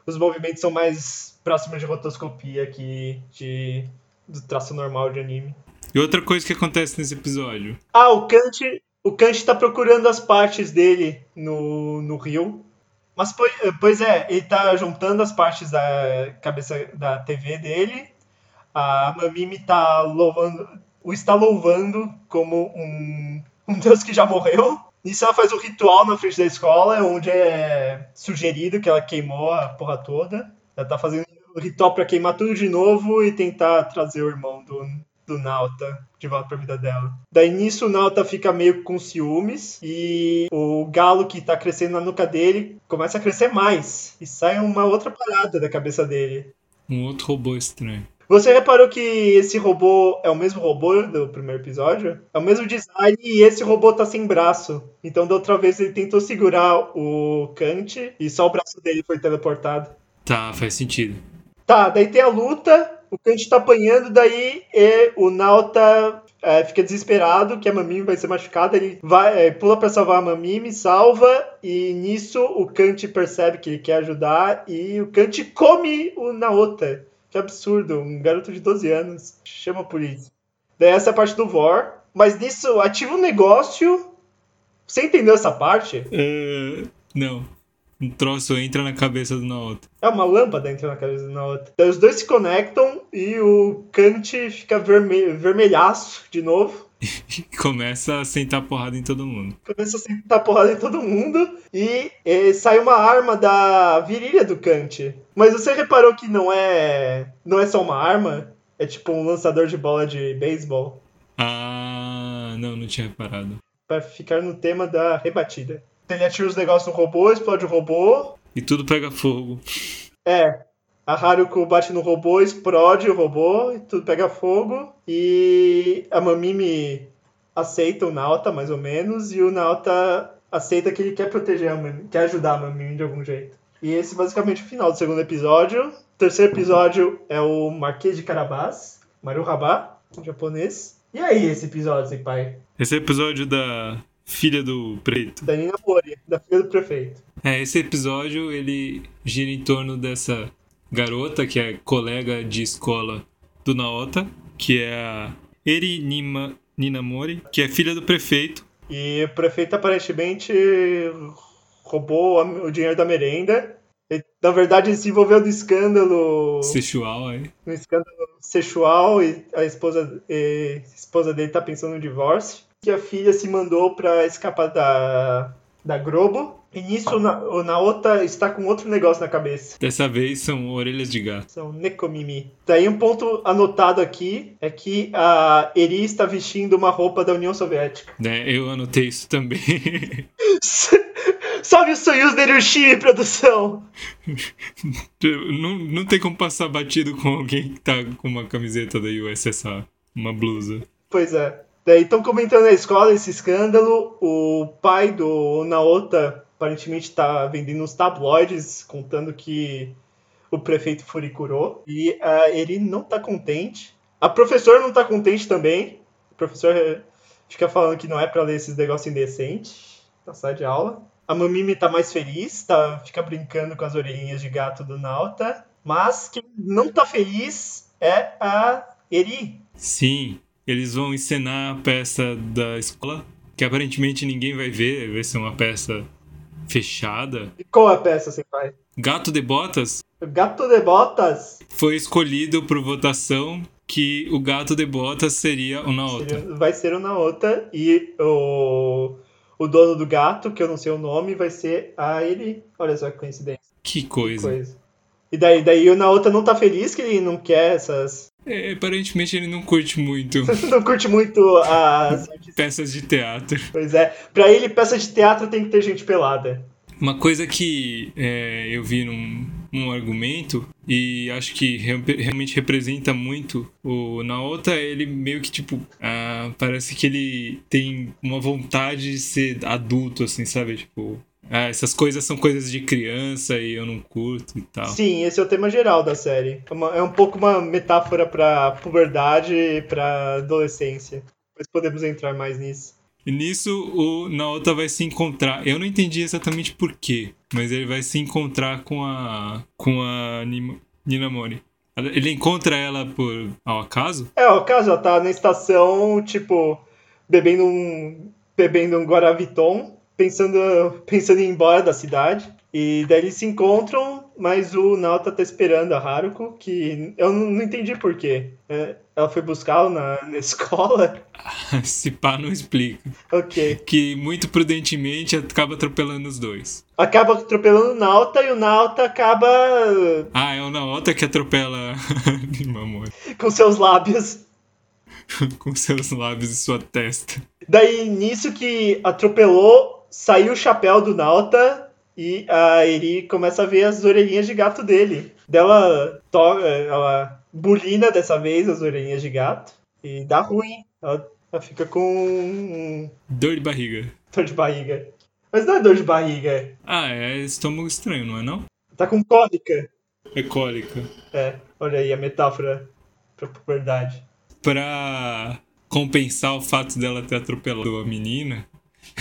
Os movimentos são mais próximos de rotoscopia que de, do traço normal de anime. E outra coisa que acontece nesse episódio. Ah, o Kant, o Kant tá procurando as partes dele no, no rio. Mas, pois, pois é, ele tá juntando as partes da cabeça da TV dele. A Mamimi tá louvando, o está louvando como um, um deus que já morreu. Nisso ela faz um ritual na frente da escola, onde é sugerido que ela queimou a porra toda. Ela tá fazendo um ritual pra queimar tudo de novo e tentar trazer o irmão do, do Nauta de volta pra vida dela. Daí nisso o Nauta fica meio com ciúmes e o galo que tá crescendo na nuca dele começa a crescer mais e sai uma outra parada da cabeça dele. Um outro robô estranho. Você reparou que esse robô é o mesmo robô do primeiro episódio? É o mesmo design e esse robô tá sem braço. Então da outra vez ele tentou segurar o Kant e só o braço dele foi teleportado. Tá, faz sentido. Tá, daí tem a luta, o Kant tá apanhando, daí e o Nauta é, fica desesperado que a Mamimi vai ser machucada, ele vai, é, pula pra salvar a Mamimi, salva, e nisso o Kant percebe que ele quer ajudar, e o Kant come o Naota. Que absurdo, um garoto de 12 anos chama a polícia. Daí essa é a parte do Vor, mas nisso ativa um negócio. Você entendeu essa parte? Uh, não. Um troço entra na cabeça do Naota. É uma lâmpada entra na cabeça do Naota. Daí os dois se conectam e o Kant fica verme vermelhaço de novo. E começa a sentar porrada em todo mundo. Começa a sentar porrada em todo mundo e, e sai uma arma da virilha do Kant. Mas você reparou que não é não é só uma arma? É tipo um lançador de bola de beisebol. Ah, não, não tinha reparado. Pra ficar no tema da rebatida. Ele atira os negócios no robô, explode o robô. E tudo pega fogo. É. A Haruko bate no robô, explode o robô, e tudo pega fogo. E a Mamimi aceita o Nauta, mais ou menos, e o Nauta aceita que ele quer proteger a Mamimi, quer ajudar a Mamimi de algum jeito. E esse é basicamente o final do segundo episódio. O terceiro episódio é o Marquês de Carabás, em japonês. E aí, esse episódio, Senpai? Esse episódio da filha do prefeito. Da Nina Mori, da filha do prefeito. É, esse episódio ele gira em torno dessa garota que é colega de escola do Naota, que é a Eri Nima, Ninamori, que é filha do prefeito. E o prefeito aparentemente roubou o dinheiro da merenda. Ele, na verdade, ele se envolveu no escândalo. Sexual, aí. No escândalo sexual e a esposa, e a esposa dele tá pensando no divórcio. Que a filha se mandou para escapar da, da Globo. E nisso o Naota está com outro negócio na cabeça. Dessa vez são orelhas de gato. São Nekomimi. Daí um ponto anotado aqui é que a Eri está vestindo uma roupa da União Soviética. É, eu anotei isso também. Salve os sonhos da Hiroshima, produção! não, não tem como passar batido com alguém que tá com uma camiseta da USSR, uma blusa. Pois é. Daí estão comentando na escola esse escândalo. O pai do Naota aparentemente está vendendo uns tabloides contando que o prefeito furicurou. E uh, ele não está contente. A professora não está contente também. O professor fica falando que não é para ler esses negócios indecentes na sala de aula. A Mamimi tá mais feliz, tá, fica brincando com as orelhinhas de gato do Nauta. Mas quem não tá feliz é a Eri. Sim, eles vão encenar a peça da escola, que aparentemente ninguém vai ver, vai ser uma peça fechada. E qual é a peça, Senpai? Gato de Botas? Gato de Botas? Foi escolhido por votação que o Gato de Botas seria o Naota. Vai ser o Naota e o, o dono do gato, que eu não sei o nome, vai ser a ele. Olha só que coincidência. Que coisa. Que coisa. E daí, daí o Naota não tá feliz que ele não quer essas. É, aparentemente ele não curte muito. não curte muito as. Peças de teatro. Pois é. Pra ele, peça de teatro tem que ter gente pelada. Uma coisa que é, eu vi num, num, argumento, e acho que re realmente representa muito o Naota, ele meio que, tipo, ah, parece que ele tem uma vontade de ser adulto, assim, sabe? Tipo, ah, essas coisas são coisas de criança e eu não curto e tal. Sim, esse é o tema geral da série. É, uma, é um pouco uma metáfora pra puberdade e pra adolescência. Mas podemos entrar mais nisso. E nisso o Naota vai se encontrar. Eu não entendi exatamente por quê, mas ele vai se encontrar com a. com a Ninamori. Ele encontra ela por ao acaso? É, ao acaso, ela tá na estação, tipo, bebendo um. bebendo um Guaraviton pensando, pensando em ir embora da cidade. E daí eles se encontram, mas o Nauta tá esperando a Haruko, que eu não, entendi porquê. É, ela foi buscá-lo na, na escola. Se pá, não explica. Ok. Que muito prudentemente acaba atropelando os dois. Acaba atropelando o Nauta e o Nauta acaba. Ah, é o Nauta que atropela Mamori. Com seus lábios. Com seus lábios e sua testa. Daí, nisso que atropelou, saiu o chapéu do Nauta e a Eri começa a ver as orelhinhas de gato dele. Dela toca, ela bulina dessa vez as orelhinhas de gato e dá ruim. Ela, ela fica com. Dor de barriga. Dor de barriga. Mas não é dor de barriga. Ah, é estômago estranho, não é não? Tá com cólica. É cólica. É, olha aí a metáfora pra puberdade. Pra compensar o fato dela ter atropelado a menina,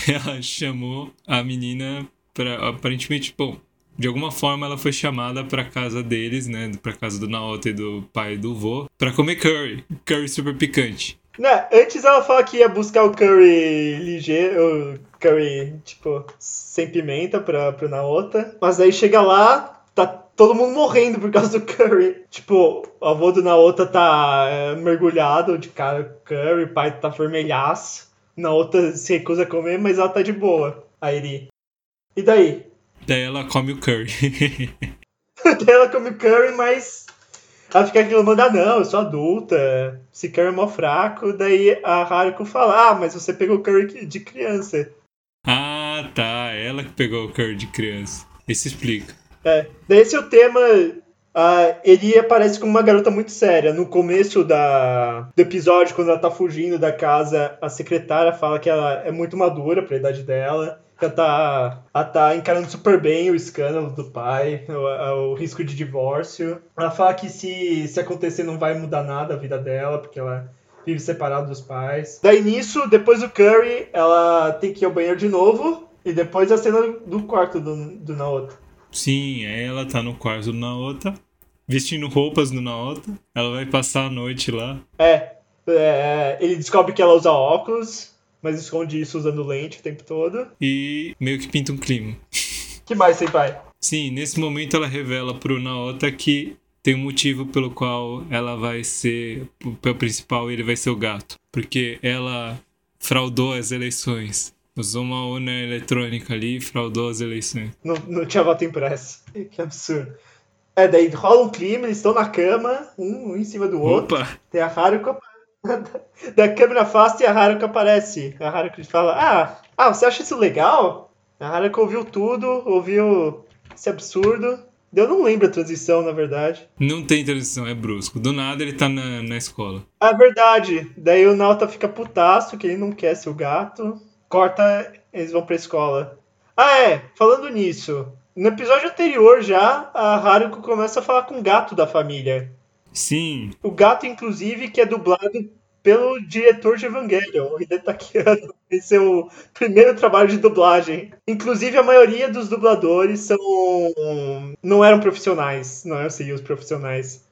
ela chamou a menina para aparentemente, bom, de alguma forma ela foi chamada para casa deles, né, para casa do Naoto e do pai do vô, para comer curry, curry super picante. Né, antes ela fala que ia buscar o curry ligeiro, curry, tipo, sem pimenta pra, pro Naota. Mas aí chega lá, tá todo mundo morrendo por causa do curry. Tipo, o avô do Naota tá é, mergulhado de cara curry, o pai tá vermelhaço. Naota se recusa a comer, mas ela tá de boa, a Eri. E daí? Daí ela come o curry. daí ela come o curry, mas ela fica reclamando, ah não, eu sou adulta, esse curry é mó fraco. Daí a Haruko fala, ah, mas você pegou curry de criança. Ah, tá, ela que pegou o curry de criança. Isso explica. É, daí esse é o tema Uh, ele aparece como uma garota muito séria. No começo da, do episódio, quando ela tá fugindo da casa, a secretária fala que ela é muito madura pra idade dela. Que ela tá, ela tá encarando super bem o escândalo do pai, o, o, risco de divórcio. Ela fala que se, se acontecer não vai mudar nada a vida dela, porque ela vive separada dos pais. Daí nisso, depois do Curry, ela tem que ir ao banheiro de novo. E depois a cena do quarto do, do Naoto. Sim, ela tá no quarto do Naota, vestindo roupas do Naota. Ela vai passar a noite lá. É, é, ele descobre que ela usa óculos, mas esconde isso usando lente o tempo todo. E meio que pinta um clima. que mais, Senpai? Sim, nesse momento ela revela pro Naota que tem um motivo pelo qual ela vai ser. O papel principal ele vai ser o gato. Porque ela fraudou as eleições. Usou uma urna eletrônica ali e fraudou as eleições. Não, não tinha voto impresso. Que absurdo. É, daí rola um clima, eles estão na cama, um, um em cima do outro. Opa! Tem a Haruko. da câmera afasta e a Haruko aparece. A Haruko fala: Ah, ah, você acha isso legal? A Haruko ouviu tudo, ouviu esse absurdo. Eu não lembro a transição, na verdade. Não tem transição, é brusco. Do nada ele tá na, na escola. É verdade. Daí o Nauta fica putaço, que ele não quer ser o gato corta, eles vão pra escola. Ah, é, falando nisso, no episódio anterior já, a Haruko começa a falar com o gato da família. Sim. O gato, inclusive, que é dublado pelo diretor de Evangelion, o Hidetaki Esse é o primeiro trabalho de dublagem. Inclusive, a maioria dos dubladores são não eram profissionais, não eram os profissionais.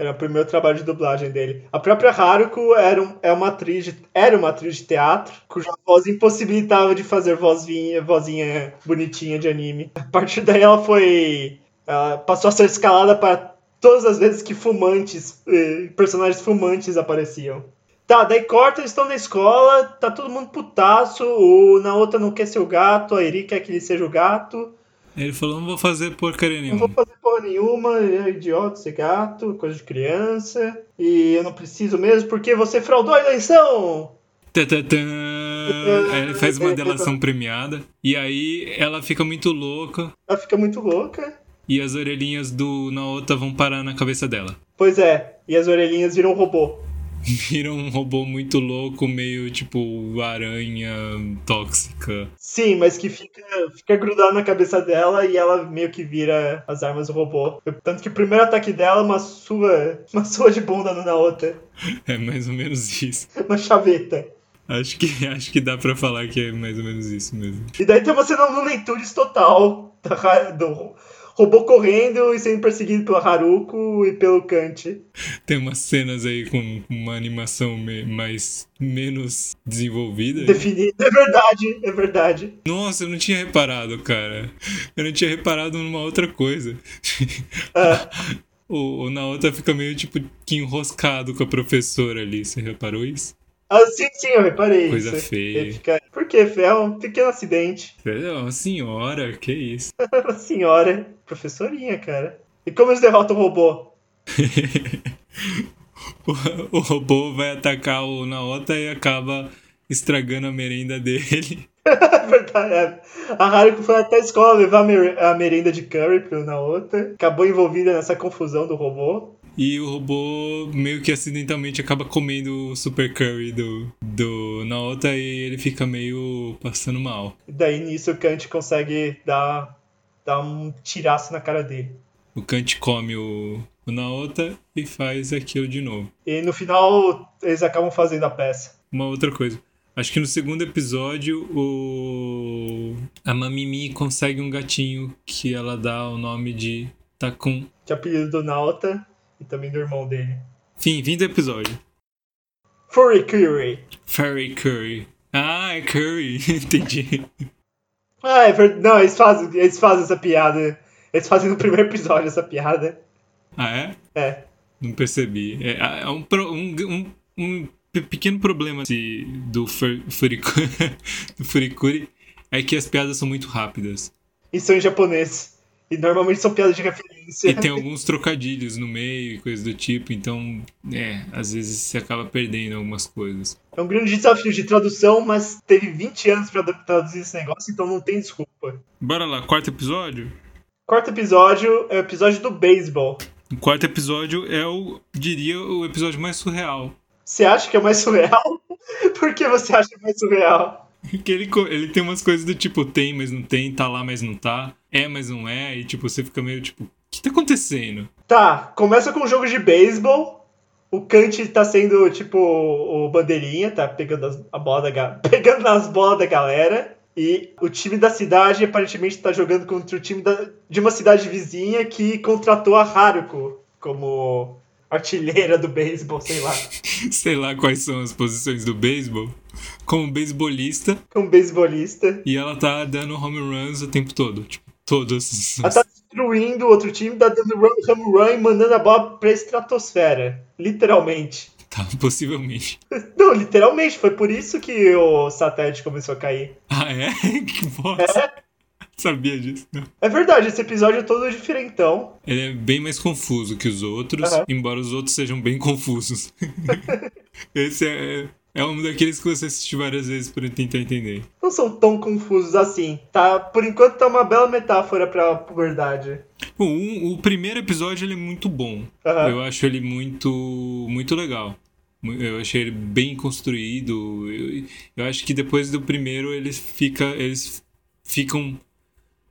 Era o primeiro trabalho de dublagem dele. A própria Haruko era, um, é uma atriz de, era uma atriz de teatro, cuja voz impossibilitava de fazer vozinha, vozinha bonitinha de anime. A partir daí ela foi. Ela passou a ser escalada para todas as vezes que fumantes, eh, personagens fumantes apareciam. Tá, daí corta, eles estão na escola, tá todo mundo putaço, o Naota não quer ser o gato, a Eri quer que ele seja o gato. Ele falou, não vou fazer porcaria nenhuma. Não vou fazer porra nenhuma, é idiota esse gato, coisa de criança. E eu não preciso mesmo porque você fraudou a eleição! Aí ele faz uma delação premiada. E aí ela fica muito louca. Ela fica muito louca. E as orelhinhas do Naota vão parar na cabeça dela. Pois é, e as orelhinhas viram robô. vira um robô muito louco, meio tipo aranha tóxica. Sim, mas que fica, fica grudado na cabeça dela e ela meio que vira as armas do robô. Tanto que o primeiro ataque dela é uma sua, uma sua de bunda na outra. É mais ou menos isso. uma chaveta. Acho que, acho que dá pra falar que é mais ou menos isso mesmo. E daí tem uma cena no Leitudes total do, robô correndo e sendo perseguido pela Haruko e pelo Kant. Tem umas cenas aí com uma animação mais menos desenvolvida. Definida, é verdade, é verdade. Nossa, eu não tinha reparado, cara. Eu não tinha reparado numa outra coisa. É. o, o Naota fica meio tipo que enroscado com a professora ali, você reparou isso? Ah, sim, sim, eu reparei. Coisa isso. feia. Fica... Por quê? É um pequeno acidente. É uma senhora, que isso? uma senhora. Professorinha, cara. E como eles derrotam o robô? o, o, robô vai atacar o Naota e acaba estragando a merenda dele. Verdade. É. A Haruko foi até a escola levar a merenda de curry pro Naota. Acabou envolvida nessa confusão do robô. E o robô meio que acidentalmente acaba comendo o super curry do, do Naota e ele fica meio passando mal. Daí nisso o Kant consegue dar, dar um tiraço na cara dele. o Kant come o, o Naota e faz aquilo de novo. E no final eles acabam fazendo a peça. Uma outra coisa. Acho que no segundo episódio o a Mamimi consegue um gatinho que ela dá o nome de Takun. Que é apelido do Nauta e também do irmão dele. Fim, fim do episódio. Furry Curry. Fairy Curry. Ah, é Curry. Entendi. Ah, é verdade. Não, eles fazem, eles fazem essa piada. Eles fazem no primeiro episódio essa piada. Ah, é? É. Não percebi. É, é um, um, um, um pe- pequeno problema de- do, fur, furikuri, do Furikuri é que as piadas são muito rápidas. E são em japonês. E normalmente são piadas de referência. E tem alguns trocadilhos no meio e coisas do tipo, então, é, às vezes você acaba perdendo algumas coisas. É um grande desafio de tradução, mas teve 20 anos pra traduzir esse negócio, então não tem desculpa. Bora lá, quarto episódio? Quarto episódio é o episódio do beisebol. O quarto episódio é o, diria, o episódio mais surreal. Você acha que é mais surreal? Por que você acha que é mais surreal? Que ele, ele tem umas coisas do tipo, tem, mas não tem, tá lá, mas não tá, é, mas não é, e tipo, você fica meio tipo, o que tá acontecendo? Tá, começa com um jogo de beisebol. O Kant tá sendo, tipo, o bandeirinha, tá pegando as, a bola da, ga- pegando as bolas da galera. E o time da cidade aparentemente tá jogando contra o time da- de uma cidade vizinha que contratou a Haruko como artilheira do beisebol, sei lá. Sei lá quais são as posições do beisebol. Como beisbolista, Como beisbolista. e ela tá dando home runs o tempo todo. Tipo, todos. Ela tá destruindo o outro time, tá dando run, home run e mandando a bola pra estratosfera. Literalmente. Tá, possivelmente. Não, literalmente, foi por isso que o satélite começou a cair. Ah, é? Que bosta. Sabia disso. Não. É verdade, esse episódio é todo diferentão. Ele é bem mais confuso que os outros, embora os outros sejam bem confusos. Esse é, é um daqueles que você assiste várias vezes para tentar entender. Não são tão confusos assim. Tá, por enquanto tá uma bela metáfora pra puberdade. Bom, um- o primeiro episódio ele é muito bom. Aham. Eu acho ele muito, muito legal. Eu achei ele bem construído. Eu, eu acho que depois do primeiro eles fica, eles ficam.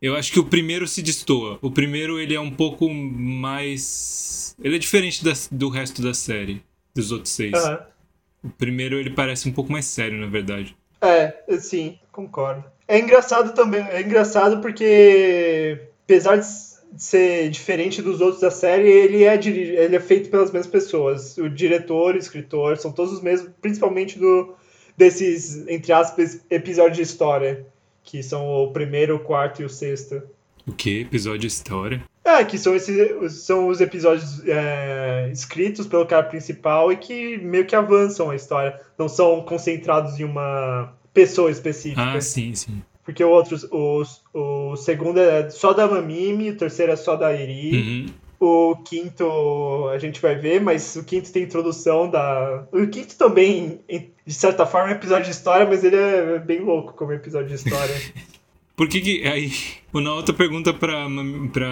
Eu acho que o primeiro se destoa. O primeiro ele é um pouco mais. Ele é diferente das- do resto da série, dos outros seis. Aham. O primeiro ele parece um pouco mais sério, na verdade. É, sim, concordo. É engraçado também, é engraçado porque apesar de ser diferente dos outros da série, ele é, ele é feito pelas mesmas pessoas. O diretor, o escritor, são todos os mesmos, principalmente do desses, entre aspas, episódios de história, que são o primeiro, o quarto e o sexto. O que? Episódio de história? É, que são, esses, são os episódios é, escritos pelo cara principal e que meio que avançam a história. Não são concentrados em uma pessoa específica. Ah, sim, sim. Porque o outro, o, o segundo é só da Mamimi, o terceiro é só da Eri. Uhum. O quinto a gente vai ver, mas o quinto tem introdução da. O quinto também, de certa forma, é episódio de história, mas ele é bem louco como episódio de história. Por que que... Aí, o Naoto pergunta pra, pra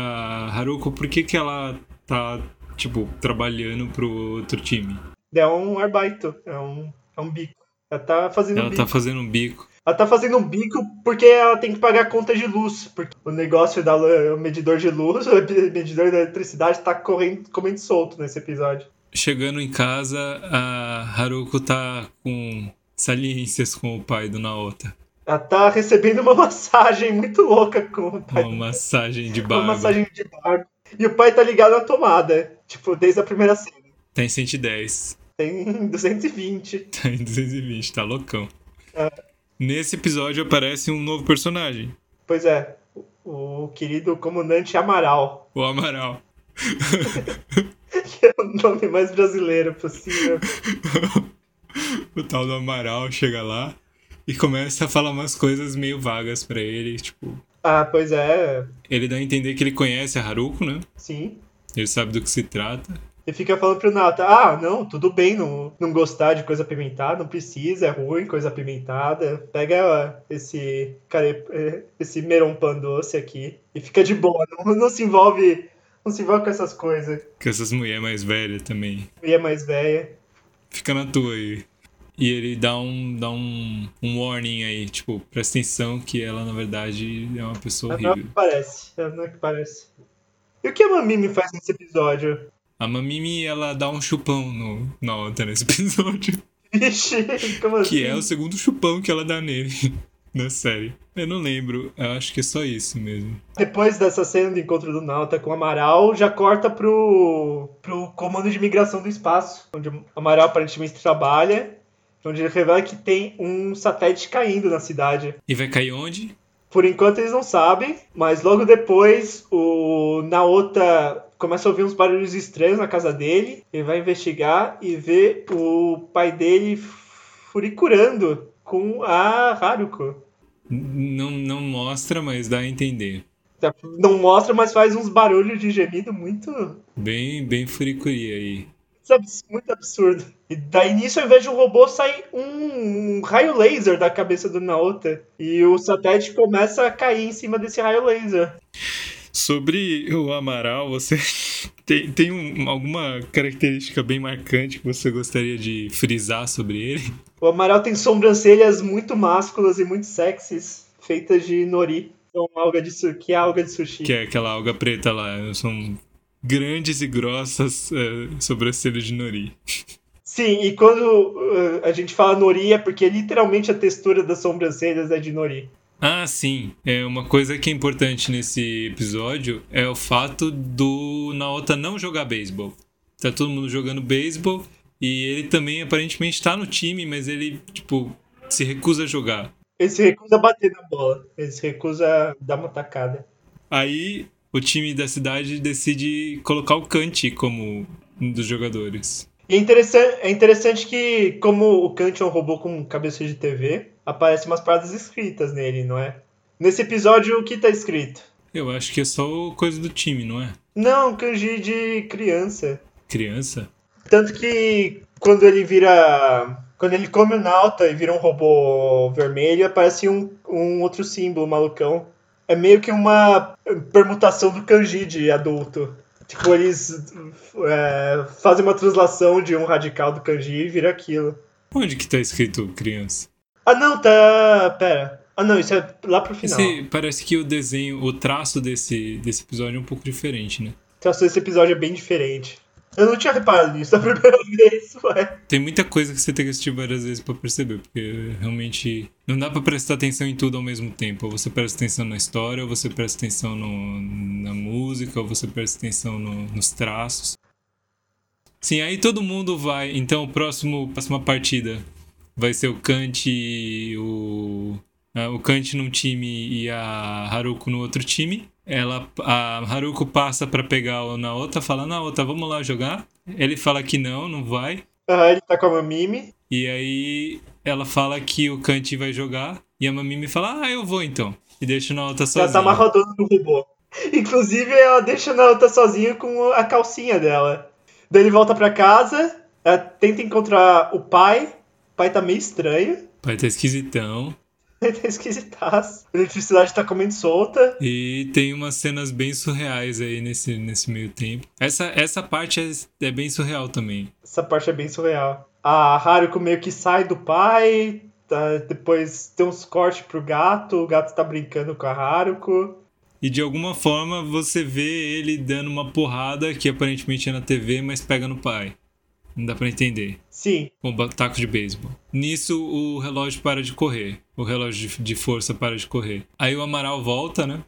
Haruko por que que ela tá, tipo, trabalhando pro outro time. é um arbaito, é um, é um bico. Ela tá fazendo Ela bico. tá fazendo um bico. Ela tá fazendo um bico porque ela tem que pagar a conta de luz. Porque o negócio da o medidor de luz, o medidor da eletricidade tá correndo, comendo solto nesse episódio. Chegando em casa, a Haruko tá com saliências com o pai do Naota. Ela tá recebendo uma massagem muito louca com o pai. Uma massagem de Uma barba. massagem de barba. E o pai tá ligado na tomada. Tipo, desde a primeira cena. Tá em 110. Tem 220. Tá em 220, tá loucão. É. Nesse episódio aparece um novo personagem, Pois é, o, o querido comandante Amaral. o Amaral. Que é o nome mais brasileiro possível. o tal do Amaral chega lá e começa a falar umas coisas meio vagas pra ele, tipo, Ah, pois é, ele dá a entender que ele conhece a Haruko, né? sim. Ele sabe do que se trata. E fica falando pro Nata, ah, não, tudo bem não, não gostar de coisa apimentada, não precisa, é ruim coisa apimentada. Pega esse care... eh, esse meronpan doce aqui e fica de boa, não, não se envolve, não se envolve com essas coisas. Com essas mulheres mais velhas também. É mais velha. Fica na tua aí. E ele dá um, dá um, um warning aí, tipo, presta atenção que ela, na verdade, é uma pessoa Ela não é o horrível. que parece, ela não é o que parece. E o que a Mamimi faz nesse episódio? A Mamimi, ela dá um chupão no, na outra nesse episódio. Vixe, como assim? Que é o segundo chupão que ela dá nele na série. Eu não lembro, eu acho que é só isso mesmo. Depois dessa cena do encontro do Nauta com o Amaral, já corta pro, pro comando de migração do espaço, onde o Amaral aparentemente trabalha, onde ele revela que tem um satélite caindo na cidade. E vai cair onde? Por enquanto eles não sabem, mas logo depois o Naota começa a ouvir uns barulhos estranhos na casa dele. Ele vai investigar e vê o pai dele furicurando com a Haruko. Não, não mostra, mas dá a entender. Não mostra, mas faz uns barulhos de gemido muito. Bem, bem furicuri aí. Muito absurdo. E daí nisso, invés de um robô, sai um, um raio laser da cabeça do Naota. E o satélite começa a cair em cima desse raio laser. Sobre o Amaral, você tem, tem um, alguma característica bem marcante que você gostaria de frisar sobre ele? O Amaral tem sobrancelhas muito másculas e muito sexys, feitas de nori. São alga de, que é alga de sushi. Que é aquela alga preta lá. São grandes e grossas é, sobrancelhas de nori. Sim, e quando uh, a gente fala nori é porque literalmente a textura das sobrancelhas é de nori. Ah, sim. É uma coisa que é importante nesse episódio é o fato do Naota não jogar beisebol. Tá todo mundo jogando beisebol e ele também aparentemente tá no time, mas ele, tipo, se recusa a jogar. Ele se recusa a bater na bola. Ele se recusa a dar uma tacada. Aí o time da cidade decide colocar o Kant como um dos jogadores. E é interessante, é interessante que, como o Kant é um robô com cabeça de TV, aparecem umas paradas escritas nele, não é? Nesse episódio, o que tá escrito? Eu acho que é só coisa do time, não é? Não, kanji de criança. Criança? Tanto que quando ele vira. Quando ele come o Nauta e vira um robô vermelho, aparece um, um outro símbolo malucão. É meio que uma permutação do kanji de adulto. Tipo, eles é, fazem uma translação de um radical do kanji e vira aquilo. Onde que tá escrito criança? Ah, não, tá. Pera. Ah, não, isso é lá pro final. Esse, parece que o desenho, o traço desse, desse episódio é um pouco diferente, né? O traço desse episódio é bem diferente. Eu não tinha reparado nisso da primeira vez, ué. Tem muita coisa que você tem que assistir várias vezes pra perceber, porque realmente não dá pra prestar atenção em tudo ao mesmo tempo. Ou você presta atenção na história, ou você presta atenção no, na música, ou você presta atenção no, nos traços. Sim, aí todo mundo vai. Então, o próximo, próxima partida vai ser o Kant e o. O Kant num time e a Haruko no outro time ela a Haruko passa para pegar o Naota, fala Naota, vamos lá jogar. Ele fala que não, não vai. Ah, ele tá com a Mamimi. E aí ela fala que o Kanti vai jogar e a Mamimi fala: "Ah, eu vou então". E deixa o Naota sozinho. Ela tá amarradona no robô. Inclusive, ela deixa o Naota sozinho com a calcinha dela. Daí ele volta para casa, tenta encontrar o pai. O pai tá meio estranho. O pai tá esquisitão. Tá esquisitaço. A eletricidade tá comendo solta. E tem umas cenas bem surreais aí nesse, nesse meio tempo. Essa, essa parte é, é bem surreal também. Essa parte é bem surreal. A Haruko meio que sai do pai, tá, depois tem uns cortes pro gato, o gato tá brincando com a Haruko. E de alguma forma você vê ele dando uma porrada que aparentemente é na TV, mas pega no pai. Não dá pra entender. Sim. Com um taco de beisebol. Nisso, o relógio para de correr. O relógio de, força para de correr. Aí o Amaral volta, né?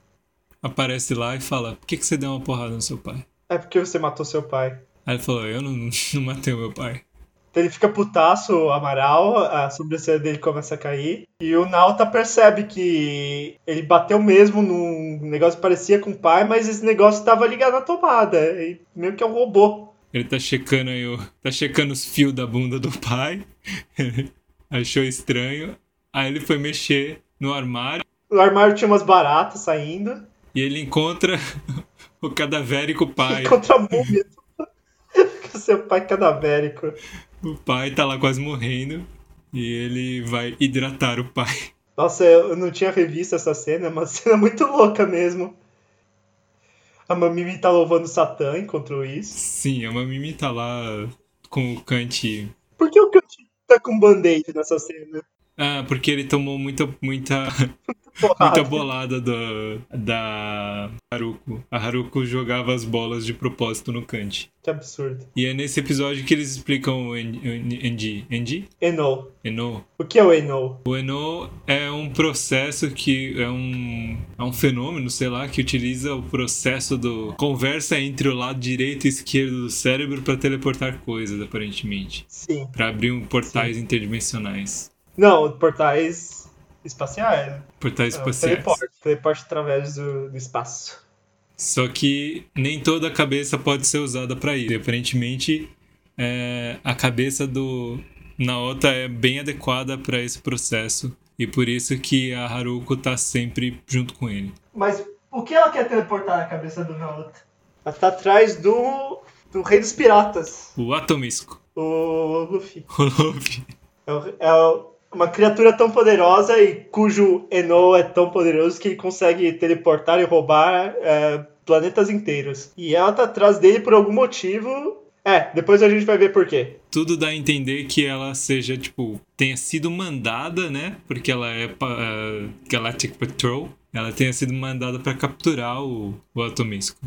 Aparece lá e fala: Por que, que você deu uma porrada no seu pai? É porque você matou seu pai. Aí ele falou: Eu não, não matei o meu pai. Então ele fica putaço, o Amaral, a sobrancelha dele começa a cair. E o Nauta percebe que ele bateu mesmo num negócio que parecia com o pai, mas esse negócio estava ligado à tomada. E meio que é um robô. Ele tá checando aí, o, tá checando os fios da bunda do pai. Achou estranho. Aí ele foi mexer no armário. O armário tinha umas baratas saindo. E ele encontra o cadavérico pai. Encontra a múmia. Seu pai cadavérico. O pai tá lá quase morrendo. E ele vai hidratar o pai. Nossa, eu não tinha revisto essa cena, é uma cena muito louca mesmo. A Mamimi tá louvando Satã enquanto isso. Sim, a Mamimi tá lá com o Kant. Por que o Kant tá com band-aid nessa cena? Ah, porque ele tomou muita, muita. muita bolada da, da Haruko. A Haruko jogava as bolas de propósito no Kant. Que absurdo. E é nesse episódio que eles explicam o En- o Enji. Enji? Eno. Eno? O que é o Eno? O Eno é um processo que é um, é um fenômeno, sei lá, que utiliza o processo do conversa entre o lado direito e esquerdo do cérebro para teleportar coisas, aparentemente. Sim. Para abrir um portais interdimensionais. Não, portais espaciais. Portais Não, espaciais. Teleporte. Teleporte através do, do espaço. Só que nem toda a cabeça pode ser usada para isso. E, aparentemente, é, a cabeça do Naota é bem adequada para esse processo. E por isso que a Haruko tá sempre junto com ele. Mas o que ela quer teleportar na cabeça do Naruto? Ela tá atrás do, do Rei dos Piratas, O Atomisco. o Luffy. O Luffy. É, o- é o- uma criatura tão poderosa e cujo Eno é tão poderoso que ele consegue teleportar e roubar é, planetas inteiros. E ela tá atrás dele por algum motivo. É, depois a gente vai ver por quê. Tudo dá a entender que ela seja, tipo, tenha sido mandada, né? Porque ela é é, Galactic Patrol. Ela tenha sido mandada para capturar o, o Atomisco.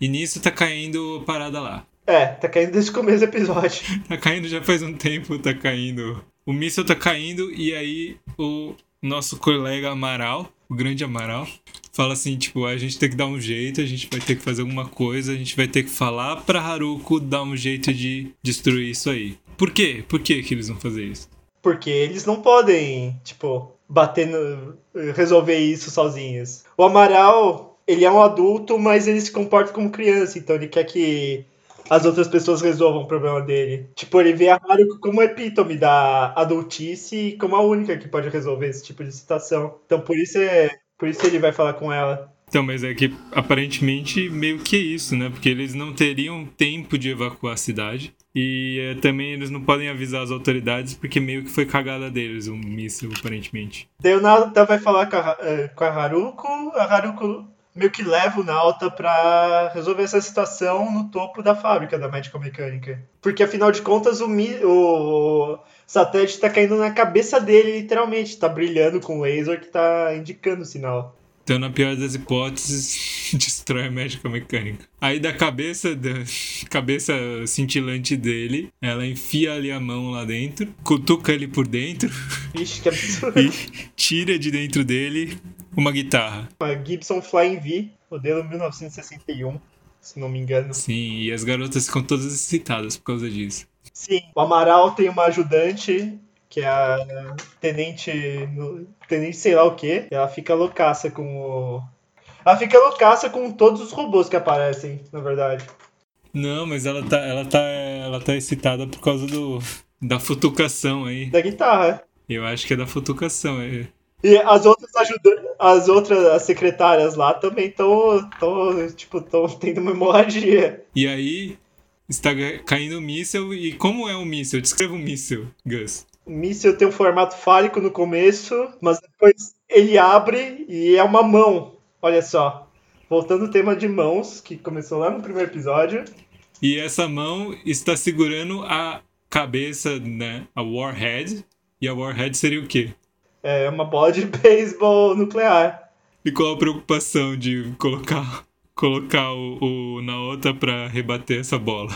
E nisso tá caindo parada lá. É, tá caindo desde o começo do episódio. Tá caindo já faz um tempo, tá caindo. O míssil tá caindo e aí o nosso colega Amaral, o grande Amaral, fala assim, tipo, a gente tem que dar um jeito, a gente vai ter que fazer alguma coisa, a gente vai ter que falar pra Haruko dar um jeito de destruir isso aí. Por quê? Por que que eles vão fazer isso? Porque eles não podem, tipo, bater no. resolver isso sozinhos. O Amaral, ele é um adulto, mas ele se comporta como criança, então ele quer que as outras pessoas resolvam o problema dele. Tipo, ele vê a Haruko como epítome da adultice e como a única que pode resolver esse tipo de situação. Então por isso é. Por isso ele vai falar com ela. Então, mas é que aparentemente meio que é isso, né? Porque eles não teriam tempo de evacuar a cidade. E eh, também eles não podem avisar as autoridades porque meio que foi cagada deles o míssil, aparentemente. Daí o Nauta vai falar com a, eh, com a Haruko, a Haruko meio que leva o Nauta pra resolver essa situação no topo da fábrica da Medical Mecânica. Porque afinal de contas o, mi- o satélite tá caindo na cabeça dele, literalmente. Tá brilhando com o laser que tá indicando o sinal. Então, na pior das hipóteses, destrói a médica mecânica. Aí da cabeça, da cabeça cintilante dele, ela enfia ali a mão lá dentro, cutuca ele por dentro Vixe, que absurdo. e tira de dentro dele uma guitarra. Uma Gibson Flying V, modelo 1961, se não me engano. Sim, e as garotas ficam todas excitadas por causa disso. Sim, o Amaral tem uma ajudante, que é a tenente. Tenente sei lá o que. Ela fica loucaça com o. Ela fica loucaça com todos os robôs que aparecem, na verdade. Não, mas ela tá, ela tá, ela tá excitada por causa do da futucação aí. Da guitarra. Eu acho que é da futucação. É. E as outras ajudantes. As outras as secretárias lá também estão. Tipo, estão tendo uma hemorragia. E aí está caindo um míssel. E como é um míssel? Descreva um míssel, Gus. O míssil tem um formato fálico no começo, mas depois ele abre e é uma mão. Olha só. Voltando ao tema de mãos, que começou lá no primeiro episódio. E essa mão está segurando a cabeça, né? A Warhead. E a Warhead seria o quê? É uma bola de beisebol nuclear. E qual a preocupação de colocar, colocar o, o Naota pra rebater essa bola?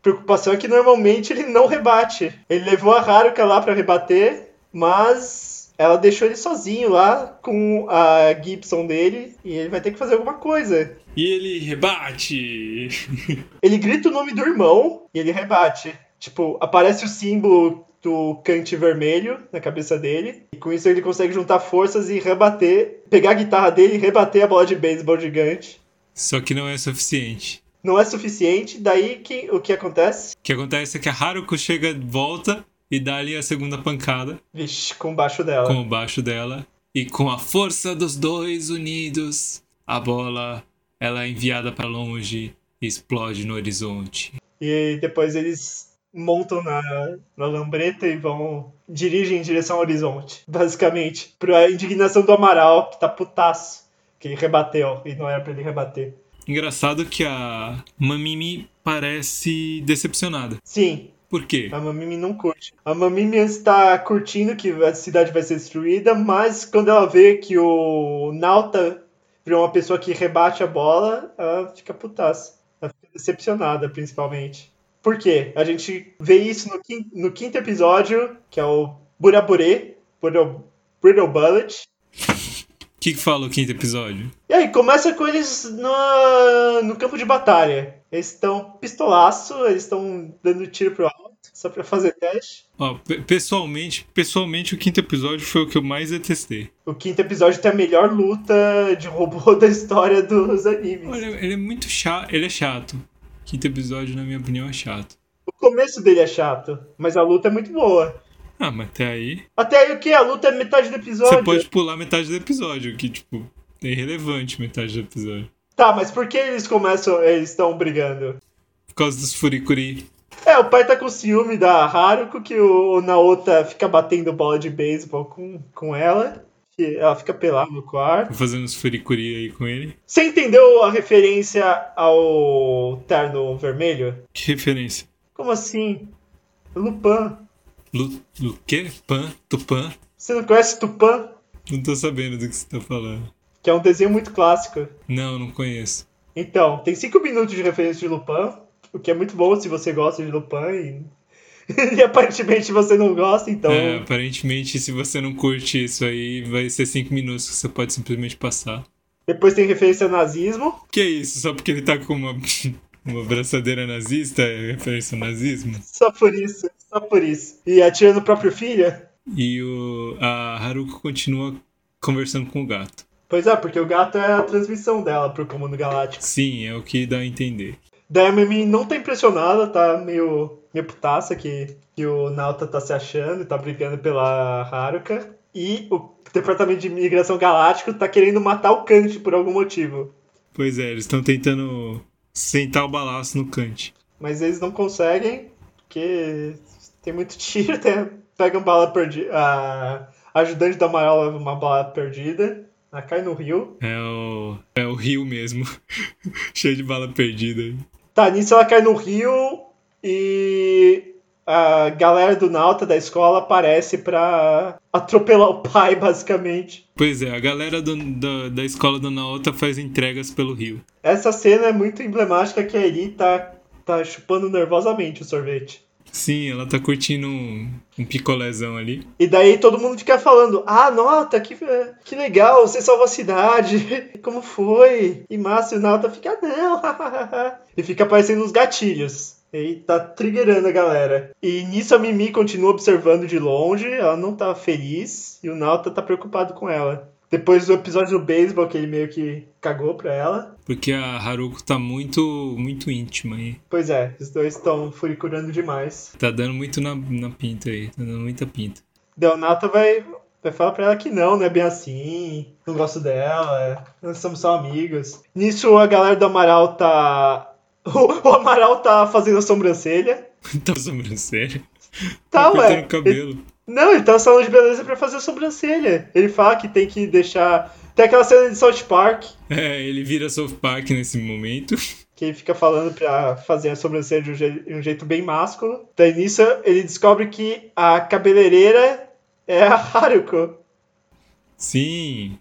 Preocupação é que normalmente ele não rebate. Ele levou a Haruka lá pra rebater, mas ela deixou ele sozinho lá com a Gibson dele e ele vai ter que fazer alguma coisa. E ele rebate! Ele grita o nome do irmão e ele rebate. Tipo, aparece o símbolo do cante vermelho na cabeça dele. E com isso ele consegue juntar forças e rebater, pegar a guitarra dele e rebater a bola de beisebol gigante. Só que não é suficiente. Não é suficiente, daí que o que acontece? O que acontece é que a Haruko chega, volta e dá ali a segunda pancada Vixe, com baixo dela. com o baixo dela. E com a força dos dois unidos, a bola ela é enviada pra longe e explode no horizonte. E depois eles montam na, na lambreta e vão dirigem em direção ao horizonte, basicamente. Pra indignação do Amaral, que tá putaço, que ele rebateu e não era pra ele rebater. Engraçado que a Mamimi parece decepcionada. Sim, Por quê? A Mamimi não curte. A Mamimi está curtindo que a cidade vai ser destruída, mas quando ela vê que o Nauta virou uma pessoa que rebate a bola, ela fica putaça. Ela fica decepcionada, principalmente. Por quê? A gente vê isso no quinto, no quinto episódio, que é o Burabure, Brittle, Bullet. O que, que fala o quinto episódio? E aí, começa com eles no, no campo de batalha. Eles estão pistolaço, eles estão dando tiro pro alto, só pra fazer teste. Ó, pe- pessoalmente, pessoalmente, o quinto episódio foi o que eu mais detestei. O quinto episódio tem a melhor luta de robô da história dos animes. Olha, ele é muito chato. Ele é chato. Quinto episódio, na minha opinião, é chato. O começo dele é chato, mas a luta é muito boa. Ah, mas até aí. Até aí o que? A luta é metade do episódio. Você pode pular metade do episódio, que, tipo, é irrelevante metade do episódio. Tá, mas por que eles começam, eles estão brigando? Por causa dos furikuri. É, o pai tá com ciúme da Haruko, que o Naota fica batendo bola de beisebol com, com ela. Que ela fica pelada no quarto. Fazendo os furikuri aí com ele. Você entendeu a referência ao terno vermelho? Que referência? Como assim? Lupin. Lu, Lu quê? Pan? Tupã? Você não conhece Tupã? Não tô sabendo do que você tá falando. Que é um desenho muito clássico. Não, não conheço. Então, tem 5 minutos de referência de Lupin, o que é muito bom se você gosta de Lupin e, e aparentemente você não gosta, então. É, aparentemente, se você não curte isso aí, vai ser 5 minutos que você pode simplesmente passar. Depois tem referência a nazismo. Que isso? Só porque ele tá com uma, uma braçadeira nazista é referência ao nazismo? Só por isso, só por isso. E atirando o próprio filho? E o, a Haruko continua conversando com o gato. Pois é, porque o gato é a transmissão dela pro Comando Galáctico. Sim, é o que dá a entender. Daí a Mimi não tá impressionada, tá meio, meio putaça que, que o Nauta tá se achando e tá brigando pela Haruka. E o Departamento de Imigração Galáctico tá querendo matar o Kant por algum motivo. Pois é, eles estão tentando sentar o balaço no Kant. Mas eles não conseguem, porque tem muito tiro, tem, pegam bala perdida. A ajudante da Amaral leva uma bala perdida, ela cai no rio. É o, é o rio mesmo. Cheio de bala perdida. Tá, nisso ela cai no rio e a galera do Nauta da escola aparece pra atropelar o pai, basicamente. Pois é, a galera do- da, da escola do Naota faz entregas pelo rio. Essa cena é muito emblemática que a Eri tá, tá chupando nervosamente o sorvete. Sim, ela tá curtindo um, um picolézão ali. E daí todo mundo fica falando: Ah, Nauta, que, que legal, você salvou a cidade. Como foi? E Márcio e o Nauta fica: Não, e fica aparecendo uns gatilhos. E tá triggerando a galera. E nisso a Mimi continua observando de longe, ela não tá feliz, e o Nauta tá preocupado com ela. Depois do episódio do beisebol, que ele meio que cagou pra ela. Porque a Haruko tá muito, muito íntima aí. Pois é, os dois estão furicurando demais. Tá dando muito na, na pinta aí. Tá dando muita pinta. Nauta vai, vai falar pra ela que não, não é bem assim, não gosto dela, nós somos só amigos. Nisso a galera do Amaral tá. O, o Amaral tá fazendo a sobrancelha. tá sobrancelha. Tá, cortando ué. o cabelo. Não, ele tá no salão de beleza pra fazer a sobrancelha. Ele fala que tem que deixar. Tem aquela cena de South Park, É, ele vira South Park nesse momento. que ele fica falando pra fazer a sobrancelha de um, je- de um jeito bem másculo. Daí nisso ele descobre que a cabeleireira é a Haruko. Sim.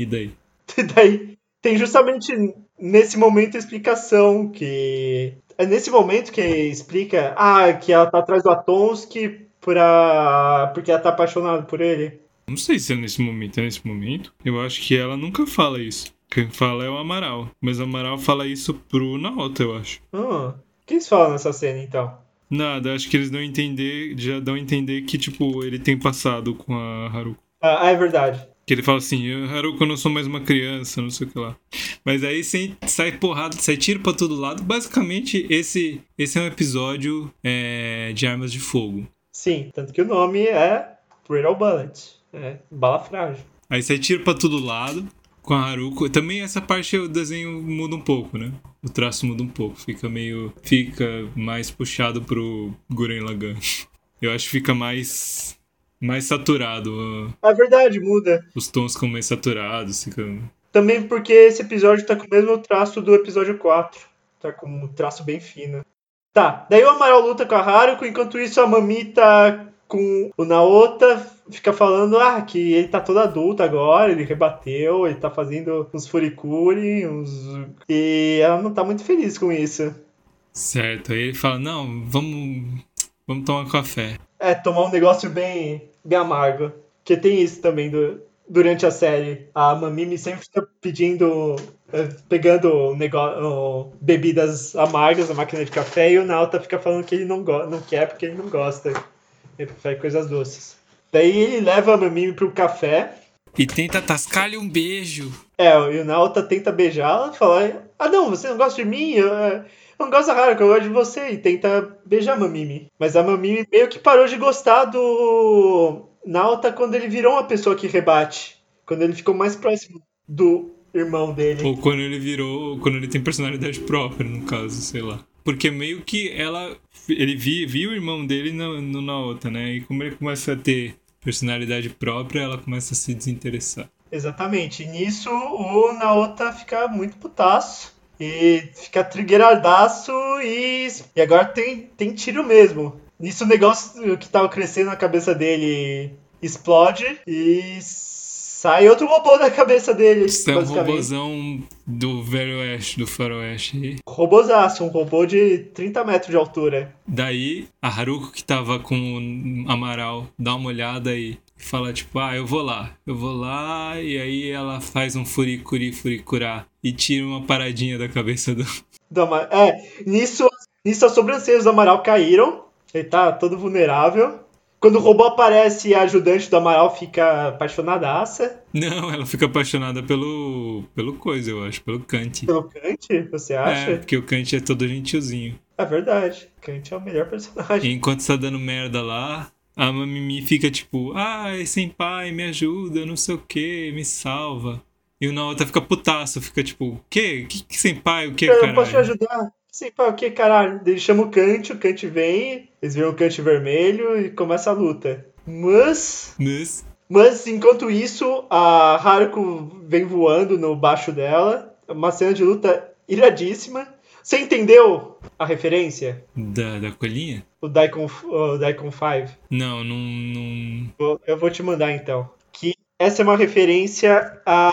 E daí? E daí tem justamente nesse momento a explicação que. É nesse momento que explica ah, que ela tá atrás do Atonski pra... porque ela tá apaixonada por ele. Não sei se é nesse momento. É nesse momento? Eu acho que ela nunca fala isso. Quem fala é o Amaral. Mas o Amaral fala isso pro Naota, eu acho. Ah, o que eles falam nessa cena então? Nada, acho que eles dão a entender, já dão a entender que, tipo, ele tem passado com a Haruko. Ah, é verdade. Que ele fala assim, "Eu, Haruko, eu não sou mais uma criança, não sei o que lá. Mas aí sem, sai porrada, sai tiro pra todo lado. Basicamente, esse, esse é um episódio é, de armas de fogo. Sim, tanto que o nome é Brittle Bullet. É, bala frágil. Aí sai tiro pra todo lado com a Haruko. Também essa parte o desenho muda um pouco, né? O traço muda um pouco. Fica meio. Fica mais puxado pro Guren Lagann. Eu acho que fica mais. Mais saturado. ó. É verdade, muda. Os tons ficam mais saturados. Fica, Também porque esse episódio tá com o mesmo traço do episódio 4. Tá com um traço bem fino. Tá, daí o Amaral luta com a Haruko, enquanto isso a Mamita com o Naota fica falando ah, que ele tá todo adulto agora, ele rebateu, ele tá fazendo uns furikuri, uns... e ela não tá muito feliz com isso. Certo, aí ele fala, não, vamos, vamos tomar café. É, tomar um negócio bem, bem amargo. Que tem isso também do, durante a série. A Mamimi sempre fica pedindo, eh, pegando negócio, bebidas amargas na máquina de café e o Nauta fica falando que ele não, não quer porque ele não gosta. Ele prefere coisas doces. Daí ele leva a Mamimi pro café. E tenta tascar-lhe um beijo. É, e o Nauta tenta beijá-la e fala: Ah, não, você não gosta de mim? Eu, gosto da Haruka, eu gosto de você. E tenta beijar a Mamimi. Mas a Mamimi meio que parou de gostar do Nauta quando ele virou uma pessoa que rebate. Quando ele ficou mais próximo do irmão dele. Ou quando ele virou. Quando ele tem personalidade própria, no caso, sei lá. Porque meio que ela. Ele viu, viu o irmão dele no, no Naota, né? E como ele começa a ter personalidade própria, ela começa a se desinteressar. Exatamente. E nisso o Naota fica muito putaço. E fica triggeradaço e. E agora tem, tem tiro mesmo. Nisso o negócio que tava crescendo na cabeça dele explode e sai outro robô da cabeça dele. Isso é um robôzão do Velho Oeste, do Faroeste. Robozaço, um robô de 30 metros de altura. Daí, a Haruko que tava com o Amaral dá uma olhada e fala tipo, ah, eu vou lá, eu vou lá, e aí ela faz um furicuri furicurá e tira uma paradinha da cabeça do... do Amaral. É, nisso, nisso as sobrancelhas do Amaral caíram, ele tá todo vulnerável. Quando o robô aparece, a ajudante do Amaral fica apaixonadaça. Não, ela fica apaixonada pelo. pelo coisa, eu acho, pelo Kant. Pelo Kant, você acha? É, porque o Kant é todo gentilzinho. É verdade. Kant é o melhor personagem. E enquanto tá dando merda lá, a Mamimi fica tipo, ai, sem pai, me ajuda, não sei o que, me salva. E o Naota fica putaço, fica tipo, o quê? Que, que sem pai, o que, cara? Eu não posso te ajudar. Sim, pá, o que caralho? Ele chama o Kant, o Kant vem, eles viram o Kant vermelho e começa a luta. Mas. Mas. Mas enquanto isso, a Haruko vem voando no baixo dela. Uma cena de luta iradíssima. Você entendeu a referência? Da, da coelhinha? O Daikon, o Daikon 5? Não, não, não. Eu vou te mandar então. Que essa é uma referência a,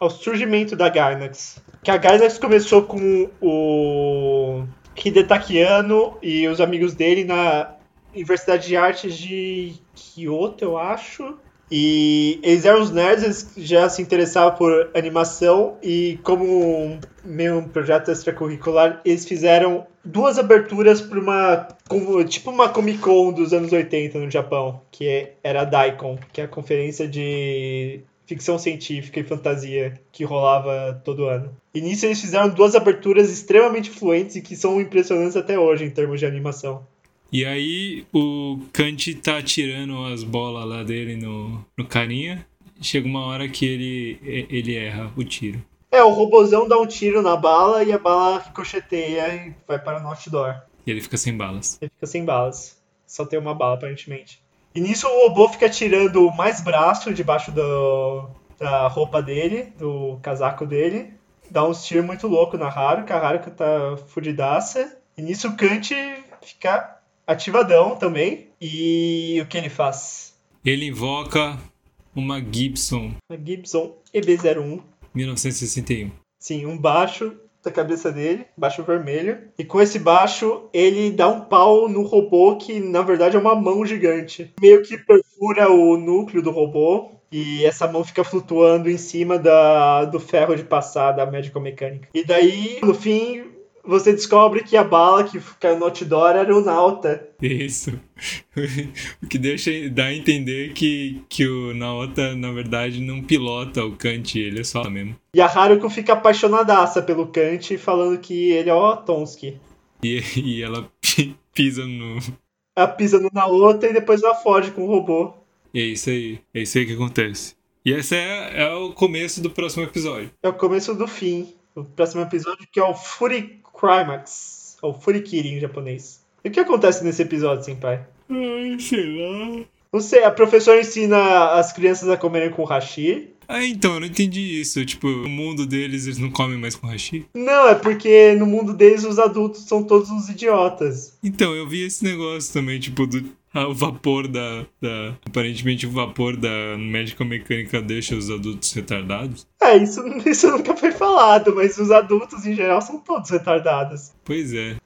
ao surgimento da Gainax que a Gainax começou com o Hidetaki Anno e os amigos dele na Universidade de Artes de Kyoto, eu acho. E eles eram os nerds, eles já se interessavam por animação e como meio um projeto extracurricular, eles fizeram duas aberturas para uma tipo uma Comic Con dos anos 80 no Japão, que era a Daikon, que é a conferência de ficção científica e fantasia que rolava todo ano. E nisso eles fizeram duas aberturas extremamente fluentes e que são impressionantes até hoje em termos de animação. E aí o Kant tá tirando as bolas lá dele no, no carinha. Chega uma hora que ele, ele erra o tiro. É, o robozão dá um tiro na bala e a bala ricocheteia e vai para o outdoor. E ele fica sem balas. Ele fica sem balas. Só tem uma bala, aparentemente. E nisso o robô fica tirando mais braço debaixo do, da roupa dele, do casaco dele. Dá uns tiros muito louco na Haruka, a Haruka tá fudidaça. E nisso o Kant fica ativadão também. E o que ele faz? Ele invoca uma Gibson. Uma Gibson EB01. 1961. Sim, um baixo da cabeça dele, baixo vermelho. E com esse baixo, ele dá um pau no robô que na verdade é uma mão gigante. Meio que perfura o núcleo do robô. E essa mão fica flutuando em cima da, do ferro de passar da médico mecânica. E daí, no fim, você descobre que a bala que caiu no outdoor era o Nauta. Isso. o que deixa dá a entender que, que o Nauta, na verdade, não pilota o Kant, ele é só mesmo. E a Haruko fica apaixonadaça pelo Kant, falando que ele é o Tonsky. E, e ela pisa no. Ela pisa no Naota e depois ela foge com o robô. E é isso aí. É isso aí que acontece. E esse é, é o começo do próximo episódio. É o começo do fim. O próximo episódio que é o Furi Climax, ou Furikiri em japonês. E o que acontece nesse episódio, Senpai? Ai, sei lá. Não sei, a professora ensina as crianças a comerem com hashi. Ah, então, eu não entendi isso. Tipo, no mundo deles eles não comem mais com hashi? Não, é porque no mundo deles os adultos são todos uns idiotas. Então, eu vi esse negócio também, tipo, do o vapor da, da. Aparentemente o vapor da médica mecânica deixa os adultos retardados. É, isso, isso nunca foi falado, mas os adultos em geral são todos retardados. Pois é.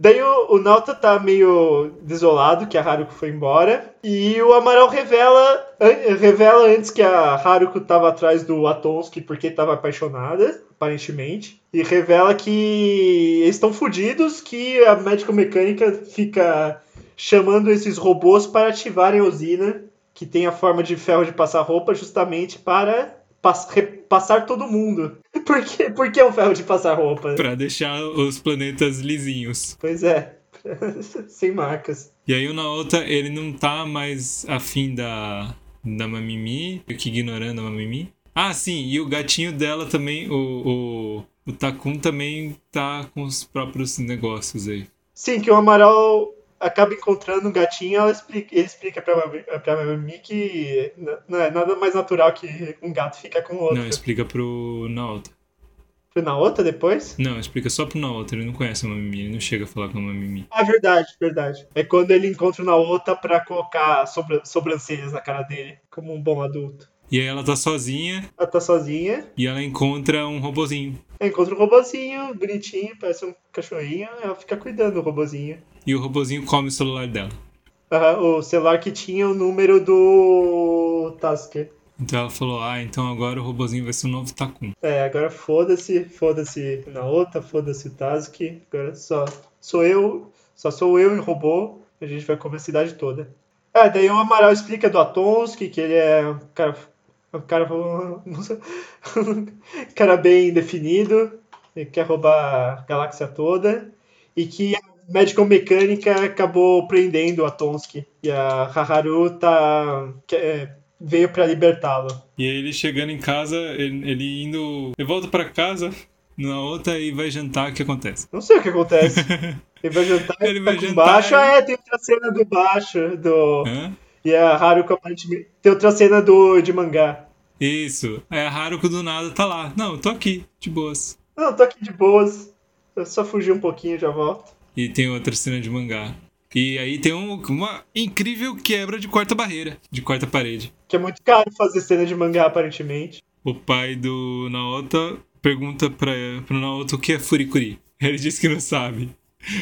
Daí o, o Nauta tá meio desolado que a Haruko foi embora. E o Amaral revela, an- revela antes que a Haruko tava atrás do Atonski porque tava apaixonada, aparentemente. E revela que eles estão fodidos, que a médica mecânica fica chamando esses robôs para ativarem a usina, que tem a forma de ferro de passar roupa, justamente para pas- repassar todo mundo. Por que, por que é um ferro de passar roupa? Pra deixar os planetas lisinhos. Pois é, sem marcas. E aí o Naota, ele não tá mais afim da, da Mamimi, que ignorando a Mamimi. Ah, sim, e o gatinho dela também, o, o, o Takun também tá com os próprios negócios aí. Sim, que o Amaral acaba encontrando um gatinho ela explica, ele explica pra, Mami- pra Mami que não é nada mais natural que um gato ficar com o outro. Não, explica pro Naota. Foi na outra depois? Não, explica só pro Naota, ele não conhece a Mamimi, ele não chega a falar com a Mamimi. Ah, verdade, verdade. É quando ele encontra o Naota pra colocar sobra, sobrancelhas na cara dele, como um bom adulto. E aí ela tá sozinha Ela tá sozinha, e ela encontra um robozinho. encontra um robozinho bonitinho, parece um cachorrinho, ela fica cuidando do robozinho. E o robozinho come o celular dela. Aham, o celular que tinha o número do Tasker. Então ela falou, ah, então agora o robozinho vai ser o novo Takun. É, agora foda-se, foda-se na outra, foda-se o Tazuki. Agora só sou eu, só sou eu e o robô. A gente vai comer a cidade toda. É, daí o Amaral explica do Atonski, que ele é um cara, um cara, um cara bem definido, quer roubar a galáxia toda, e que a médica mecânica acabou prendendo o Atonski. E a Haharu tá, que- é, veio pra libertá-lo. E aí ele chegando em casa, ele, ele indo. Ele volta pra casa na outra e vai jantar, o que acontece? Não sei o que acontece. Ele vai jantar, Ele ele vai jantar, baixo. ele- Ah, é, tem outra cena do baixo. Do... Hã? E a Haruko aparentemente. Tem outra cena do de mangá. Isso. Aí a Haruko do nada tá lá. Não, tô aqui, de boas. Não, tô aqui de boas. Eu só fugi um pouquinho e já volto. E tem outra cena de mangá. E aí tem um- uma incrível quebra de quarta barreira, de quarta parede. Que é muito caro fazer cena de mangá, aparentemente. O pai do Naota pergunta pra, pro Naota o que é Furikuri. Ele diz que não sabe.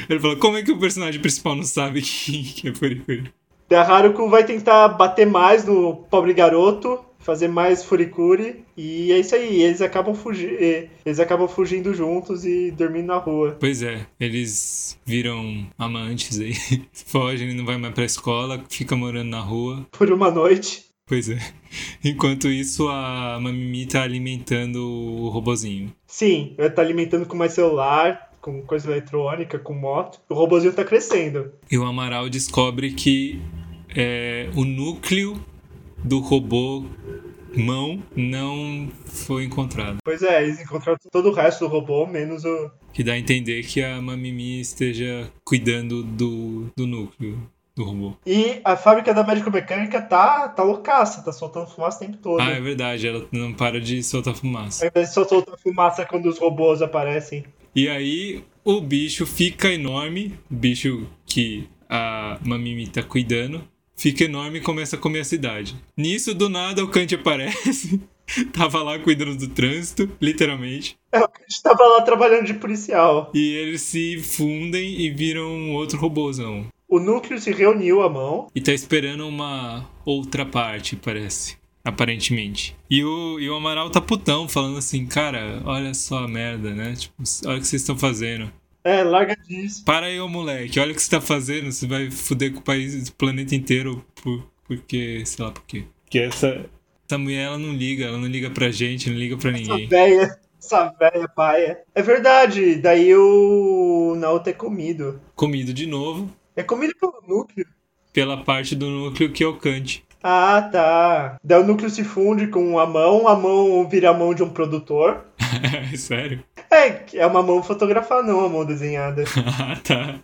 Ele fala, como é que o personagem principal não sabe que, que é Furikuri? E a Haruko vai tentar bater mais no pobre garoto, fazer mais furikuri. E é isso aí. Eles acabam, fugi... eh, eles acabam fugindo juntos e dormindo na rua. Pois é, eles viram amantes aí. Fogem, não vai mais pra escola, fica morando na rua. Por uma noite. Pois é. Enquanto isso, a Mamimi tá alimentando o robozinho. Sim, vai estar alimentando com mais celular, com coisa eletrônica, com moto. O robozinho tá crescendo. E o Amaral descobre que é, o núcleo do robô mão não foi encontrado. Pois é, eles encontraram todo o resto do robô, menos o. Que dá a entender que a Mamimi esteja cuidando do, do núcleo do robô. E a fábrica da médico mecânica tá, tá loucaça, tá soltando fumaça o tempo todo. Ah, é verdade, ela não para de soltar fumaça. De só soltar fumaça quando os robôs aparecem. E aí o bicho fica enorme, o bicho que a Mamimi tá cuidando, fica enorme e começa a comer a cidade. Nisso, do nada, o Kant aparece. Tava lá cuidando do trânsito, literalmente. É, a gente tava lá trabalhando de policial. E eles se fundem e viram um outro robôzão. O núcleo se reuniu à mão. E tá esperando uma outra parte, parece. Aparentemente. E o, e o Amaral tá putão, falando assim, cara, olha só a merda, né? Tipo, olha o que vocês estão fazendo. É, larga disso. Para aí, ô moleque, olha o que você tá fazendo. Você vai fuder com o país, o planeta inteiro por, porque, sei lá por quê. Porque essa, essa mulher, ela não liga, ela não liga pra gente, não liga pra Essa ninguém. véia, essa véia paia. É verdade, daí o Naoto é comido. Comido de novo É comido pelo núcleo. pela parte do núcleo que é o Kant. Ah, tá. Daí o núcleo se funde com a mão, a mão vira a mão de um produtor. Sério? É, é uma mão fotografada, não uma mão desenhada. Ah, tá.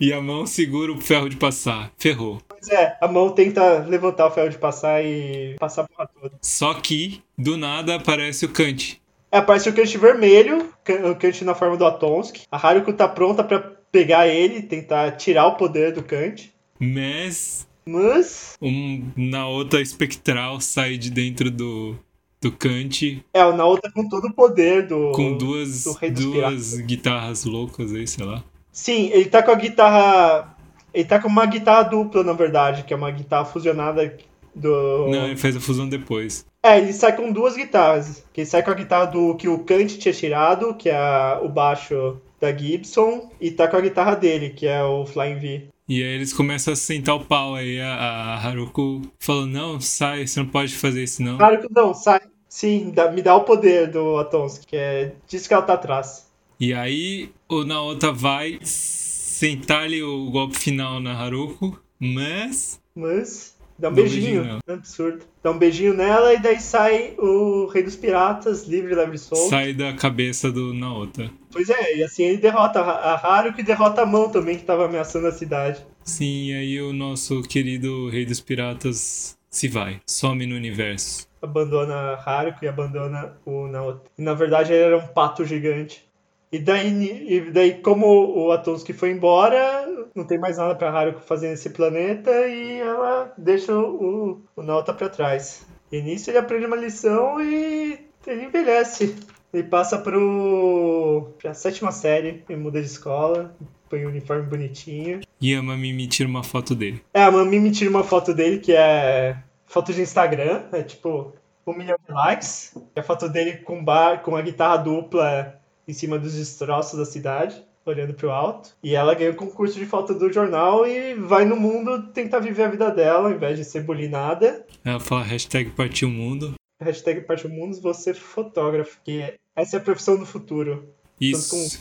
E a mão segura o ferro de passar. Ferrou. Pois é, a mão tenta levantar o ferro de passar e passar a porra toda. Só que, do nada, aparece o Kant. É, aparece o Kant vermelho, o Kant na forma do Atonsk. A Haruko tá pronta pra pegar ele, tentar tirar o poder do Kant. Mas Mas. um Naota espectral sai de dentro do, do Kant É, o Naota com todo o poder do. com duas, do duas guitarras loucas aí, sei lá. Sim, ele tá com a guitarra. Ele tá com uma guitarra dupla, na verdade, que é uma guitarra fusionada do. Não, ele faz a fusão depois. É, ele sai com duas guitarras. Que ele sai com a guitarra do que o Kant tinha tirado, que é a- o baixo da Gibson, e tá com a guitarra dele, que é o Flying V. E aí eles começam a sentar o pau aí. A, a Haruko falou: Não, sai, você não pode fazer isso não. Que não, sai. Sim, dá- me dá o poder do Atonsk, que é disso que ela tá atrás. E aí o Naota vai sentar-lhe o golpe final na Haruko, mas. Mas. Dá um Dá um beijinho. beijinho Absurdo. Dá um beijinho nela e daí sai o Rei dos Piratas, livre, leve e solto. sai da cabeça do Naota. Pois é, e assim ele derrota a Haruko e derrota a mão também, que tava ameaçando a cidade. Sim, e aí o nosso querido Rei dos Piratas se vai, some no universo. Abandona a Haruko e abandona o Naoto. E na verdade ele era um pato gigante. E daí, e daí como o Atonski foi embora, não tem mais nada pra Haruko fazer nesse planeta e ela deixa o, o Naota pra trás. E nisso ele aprende uma lição e ele envelhece. Ele passa pro. pra sétima série, ele muda de escola, põe um uniforme bonitinho. E a Mami me tira uma foto dele. É, a Mami me tira uma foto dele que é foto de Instagram, é tipo um milhão de likes. É a foto dele com bar, com a guitarra dupla em cima dos destroços da cidade, olhando pro alto. E ela ganha o concurso de foto do jornal e vai no mundo tentar viver a vida dela, ao invés de ser bulinada. Ela fala hashtag partiu o mundo. Hashtag Parte Mundos, você fotógrafo, que essa é a profissão do futuro. Isso.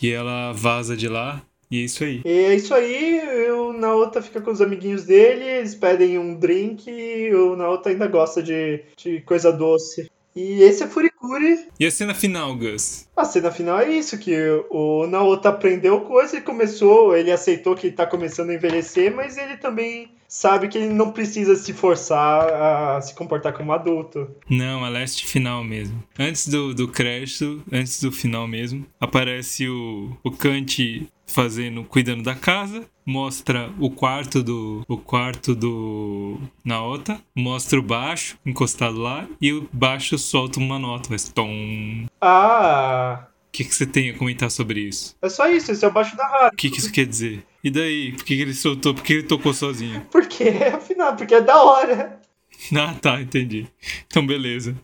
E ela vaza de lá. E é isso aí. E é isso aí, o Naota fica com os amiguinhos dele, eles pedem um drink e o Naota ainda gosta de, de coisa doce. E esse é Furikuri. E a cena final, Gus? A cena final é isso, que o Naota aprendeu coisa e começou, ele aceitou que tá começando a envelhecer, mas ele também sabe que ele não precisa se forçar a se comportar como adulto. Não, a leste final mesmo. Antes do, do crédito, antes do final mesmo, aparece o, o Kant fazendo, cuidando da casa, mostra o quarto do o quarto do Naota, mostra o baixo encostado lá e o baixo solta uma nota, faz tom. Ah, que, que você tem a comentar sobre isso? é só isso, esse é o baixo da Haru. O que, que isso quer dizer? E daí? Por que, que ele soltou? Por que ele tocou sozinho? Porque, afinal, porque é da hora. Ah, tá, entendi. Então, beleza.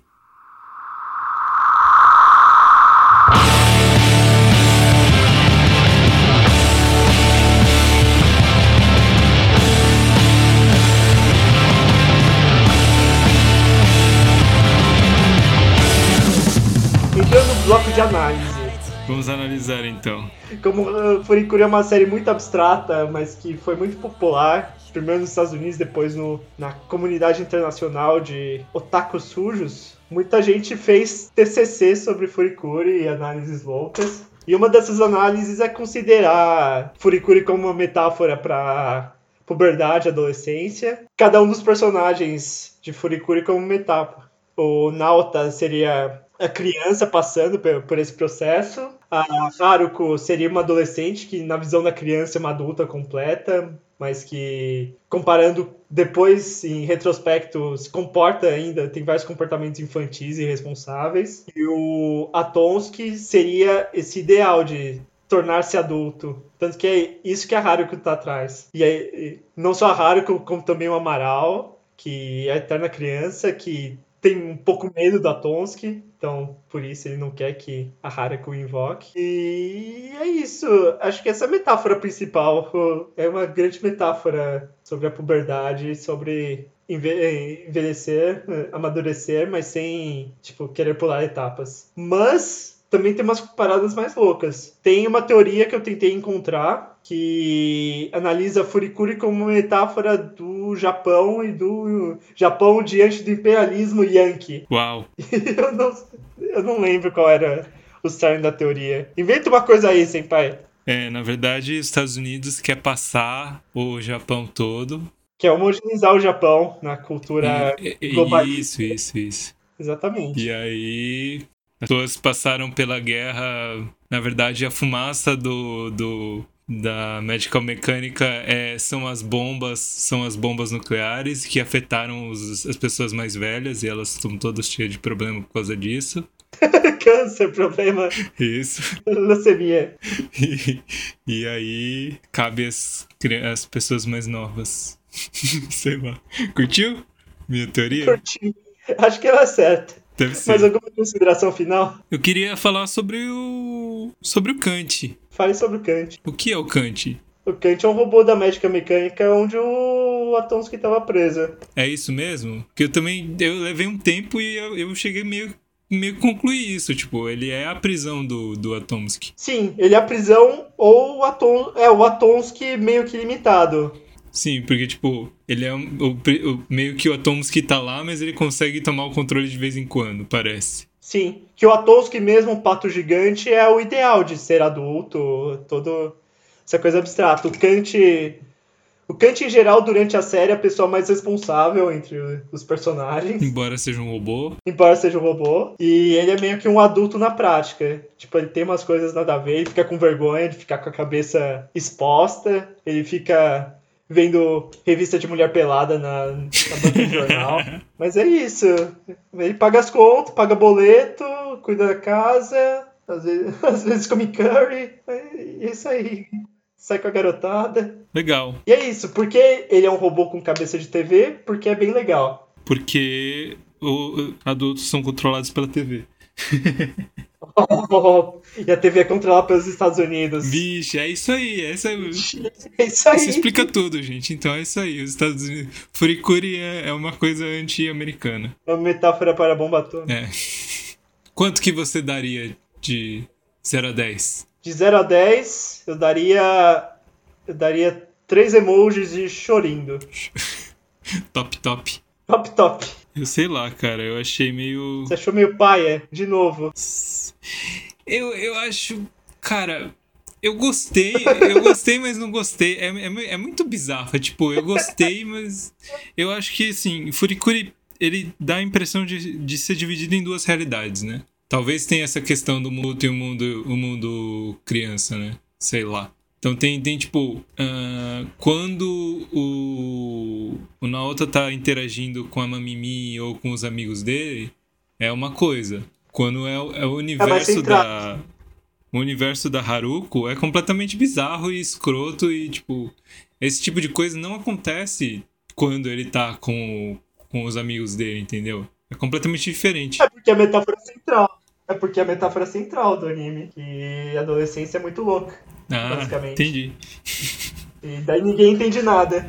Entrando no bloco de análise. Vamos analisar então. Como uh, Furikuri é uma série muito abstrata, mas que foi muito popular, primeiro nos Estados Unidos, depois no, na comunidade internacional de otakus sujos, muita gente fez TCC sobre Furikuri e análises loucas. E uma dessas análises é considerar Furikuri como uma metáfora para puberdade, adolescência. Cada um dos personagens de Furikuri como metáfora. O Nauta seria a criança passando por, esse processo. A Haruko seria uma adolescente que, na visão da criança, é uma adulta completa, mas que, comparando depois, em retrospecto, se comporta ainda, tem vários comportamentos infantis e irresponsáveis. E o Atonski seria esse ideal de tornar-se adulto. Tanto que é isso que a Haruko tá atrás. E aí, não só a Haruko, como também o Amaral, que é a eterna criança, que tem um pouco medo da Tonsky, então por isso ele não quer que a Haruko o invoque. E é isso. Acho que essa é a metáfora principal. É uma grande metáfora sobre a puberdade, sobre enve- envelhecer, amadurecer, mas sem, tipo, querer pular etapas. Mas também tem umas paradas mais loucas. Tem uma teoria que eu tentei encontrar que analisa Furikuri como uma metáfora do Japão e do Japão diante do imperialismo yankee. Uau. eu, não, eu não lembro qual era o cerne da teoria. Inventa uma coisa aí, senpai. É, na verdade, os Estados Unidos quer passar o Japão todo Que é homogeneizar o Japão na cultura É, é, globalista. Isso, isso, isso. Exatamente. E aí, as pessoas passaram pela guerra. Na verdade, a fumaça do, do da medical mecânica é, são as bombas, são as bombas nucleares que afetaram os, as pessoas mais velhas e elas estão todas cheias de problema por causa disso. Câncer, problema, Isso. leucemia. E, e aí cabe as, as pessoas mais novas. Sei lá. Curtiu? Minha teoria? Curti. Acho que ela certa. Deve ser. Mais alguma consideração final? Eu queria falar sobre o. sobre o Kant. Fale sobre o Kant. O que é o Kant? O Kant é um robô da médica mecânica onde o Atomsky estava preso. É isso mesmo? Porque eu também. Eu levei um tempo e eu, eu cheguei meio. meio que concluir isso. Tipo, ele é a prisão do, do Atomsky. Sim, ele é a prisão ou o Atom... É, o Atomsky meio que limitado. Sim, porque, tipo, ele é um- o, o- meio que o Atomsky tá lá, mas ele consegue tomar o controle de vez em quando, parece. Sim, que o Atomsky mesmo, o pato gigante, é o ideal de ser adulto, todo essa coisa abstrata. O Kant, o Kant em geral durante a série é a pessoa mais responsável entre os personagens, Embora seja um robô. embora seja um robô, e ele é meio que um adulto na prática. Tipo, ele tem umas coisas nada a ver, ele fica com vergonha de ficar com a cabeça exposta, ele fica vendo revista de mulher pelada na, na banca de jornal. Mas é isso. Ele paga as contas, paga boleto, cuida da casa, às vezes, às vezes come curry. É isso aí. Sai com a garotada. Legal. E é isso. Por que ele é um robô com cabeça de TV? Porque é bem legal. Porque o, adultos são controlados pela TV. e a TV é controlada pelos Estados Unidos. Vixe, é isso aí. É isso aí. É isso aí. Isso explica tudo, gente. Então é isso aí. Os Estados Unidos. Furikuri é, é uma coisa anti-americana. É uma metáfora para a bomba atômica. É. Quanto que você daria de 0 a 10? De 0 a 10, eu daria. Eu daria três emojis de chorindo. Top, top. Top, top. Eu sei lá, cara. Eu achei meio. Você achou meio paia? De novo. Eu, eu acho. Cara, eu gostei. Eu gostei, mas não gostei. É, é, é muito bizarro. Tipo, eu gostei, mas. Eu acho que, assim, Furikuri, ele dá a impressão de, de ser dividido em duas realidades, né? Talvez tenha essa questão do mundo e o mundo, o mundo criança, né? Sei lá. Então tem, tem tipo, ah, quando o, o Naota tá interagindo com a Mamimi ou com os amigos dele, é uma coisa. Quando é, o- é o universo central. da. O universo da Haruko é completamente bizarro e escroto e, tipo, esse tipo de coisa não acontece quando ele tá com, com os amigos dele, entendeu? É completamente diferente. É porque a metáfora central. É porque a metáfora central do anime. Que a adolescência é muito louca. Ah, basicamente. entendi. E daí ninguém entende nada.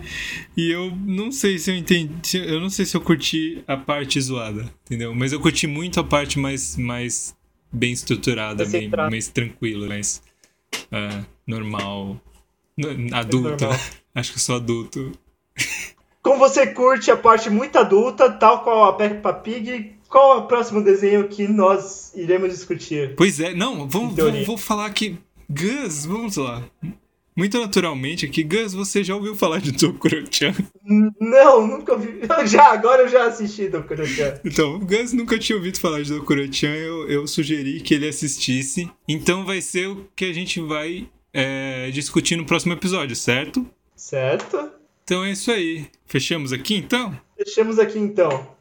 E eu não sei se eu entendi. Eu não sei se eu curti a parte zoada, entendeu? Mas eu curti muito a parte mais, mais bem estruturada, Mais bem, mais tranquila, mais ah, normal. No- Adulta. normal. Acho que eu sou adulto. Como você curte a parte muito adulta, tal qual a Peppa Pig, qual é o próximo desenho que nós iremos discutir? Pois é, não, vamos, vou, vou falar que. Gus, vamos lá. Muito naturalmente aqui, Gus, você já ouviu falar de Dokuro-chan? N- Não, nunca ouvi. Já, agora eu já assisti do Kurokan. Então, o Gus nunca tinha ouvido falar de Dokuro-chan, eu, eu sugeri que ele assistisse. Então vai ser o que a gente vai é, discutir no próximo episódio, certo? Certo? Então é isso aí. Fechamos aqui então? Deixamos aqui então.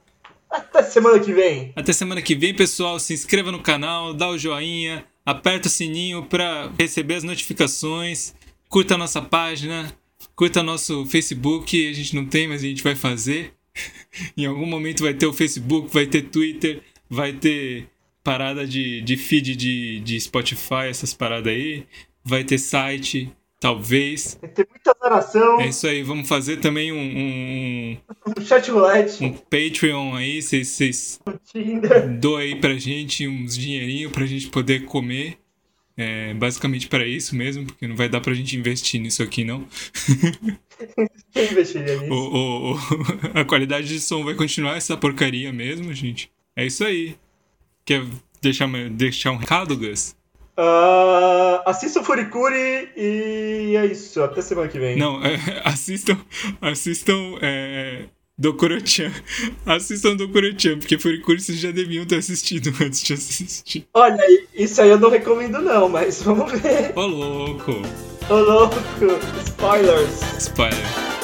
Até semana que vem. Até semana que vem, pessoal. Se inscreva no canal, dá o joinha, aperta o sininho para receber as notificações, curta a nossa página, curta nosso Facebook. A gente não tem, mas a gente vai fazer. em algum momento vai ter o Facebook, vai ter Twitter, vai ter parada de, de feed de, de Spotify, essas paradas aí. Vai ter site, talvez. Vai ter muita narração, É isso aí. Vamos fazer também um, um, um chat roulette, um Patreon aí. Vocês- doa aí pra gente uns dinheirinho pra gente poder comer. É basicamente para isso mesmo, porque não vai dar pra gente investir nisso aqui, não. Quem investiria O, nisso? o- o- a qualidade de som vai continuar essa porcaria mesmo, gente. É isso aí. Quer deixar, deixar um recado, Gus? Uh, assista o Furikuri e é isso. Até semana que vem. Não, é, assistam. Assistam. É, Dokuro-chan. Assistam Dokuro-chan, porque Furikuri vocês já deviam ter assistido antes de assistir. Olha, isso aí eu não recomendo não, mas vamos ver. Ô louco! Ô louco! Spoilers! Spoiler.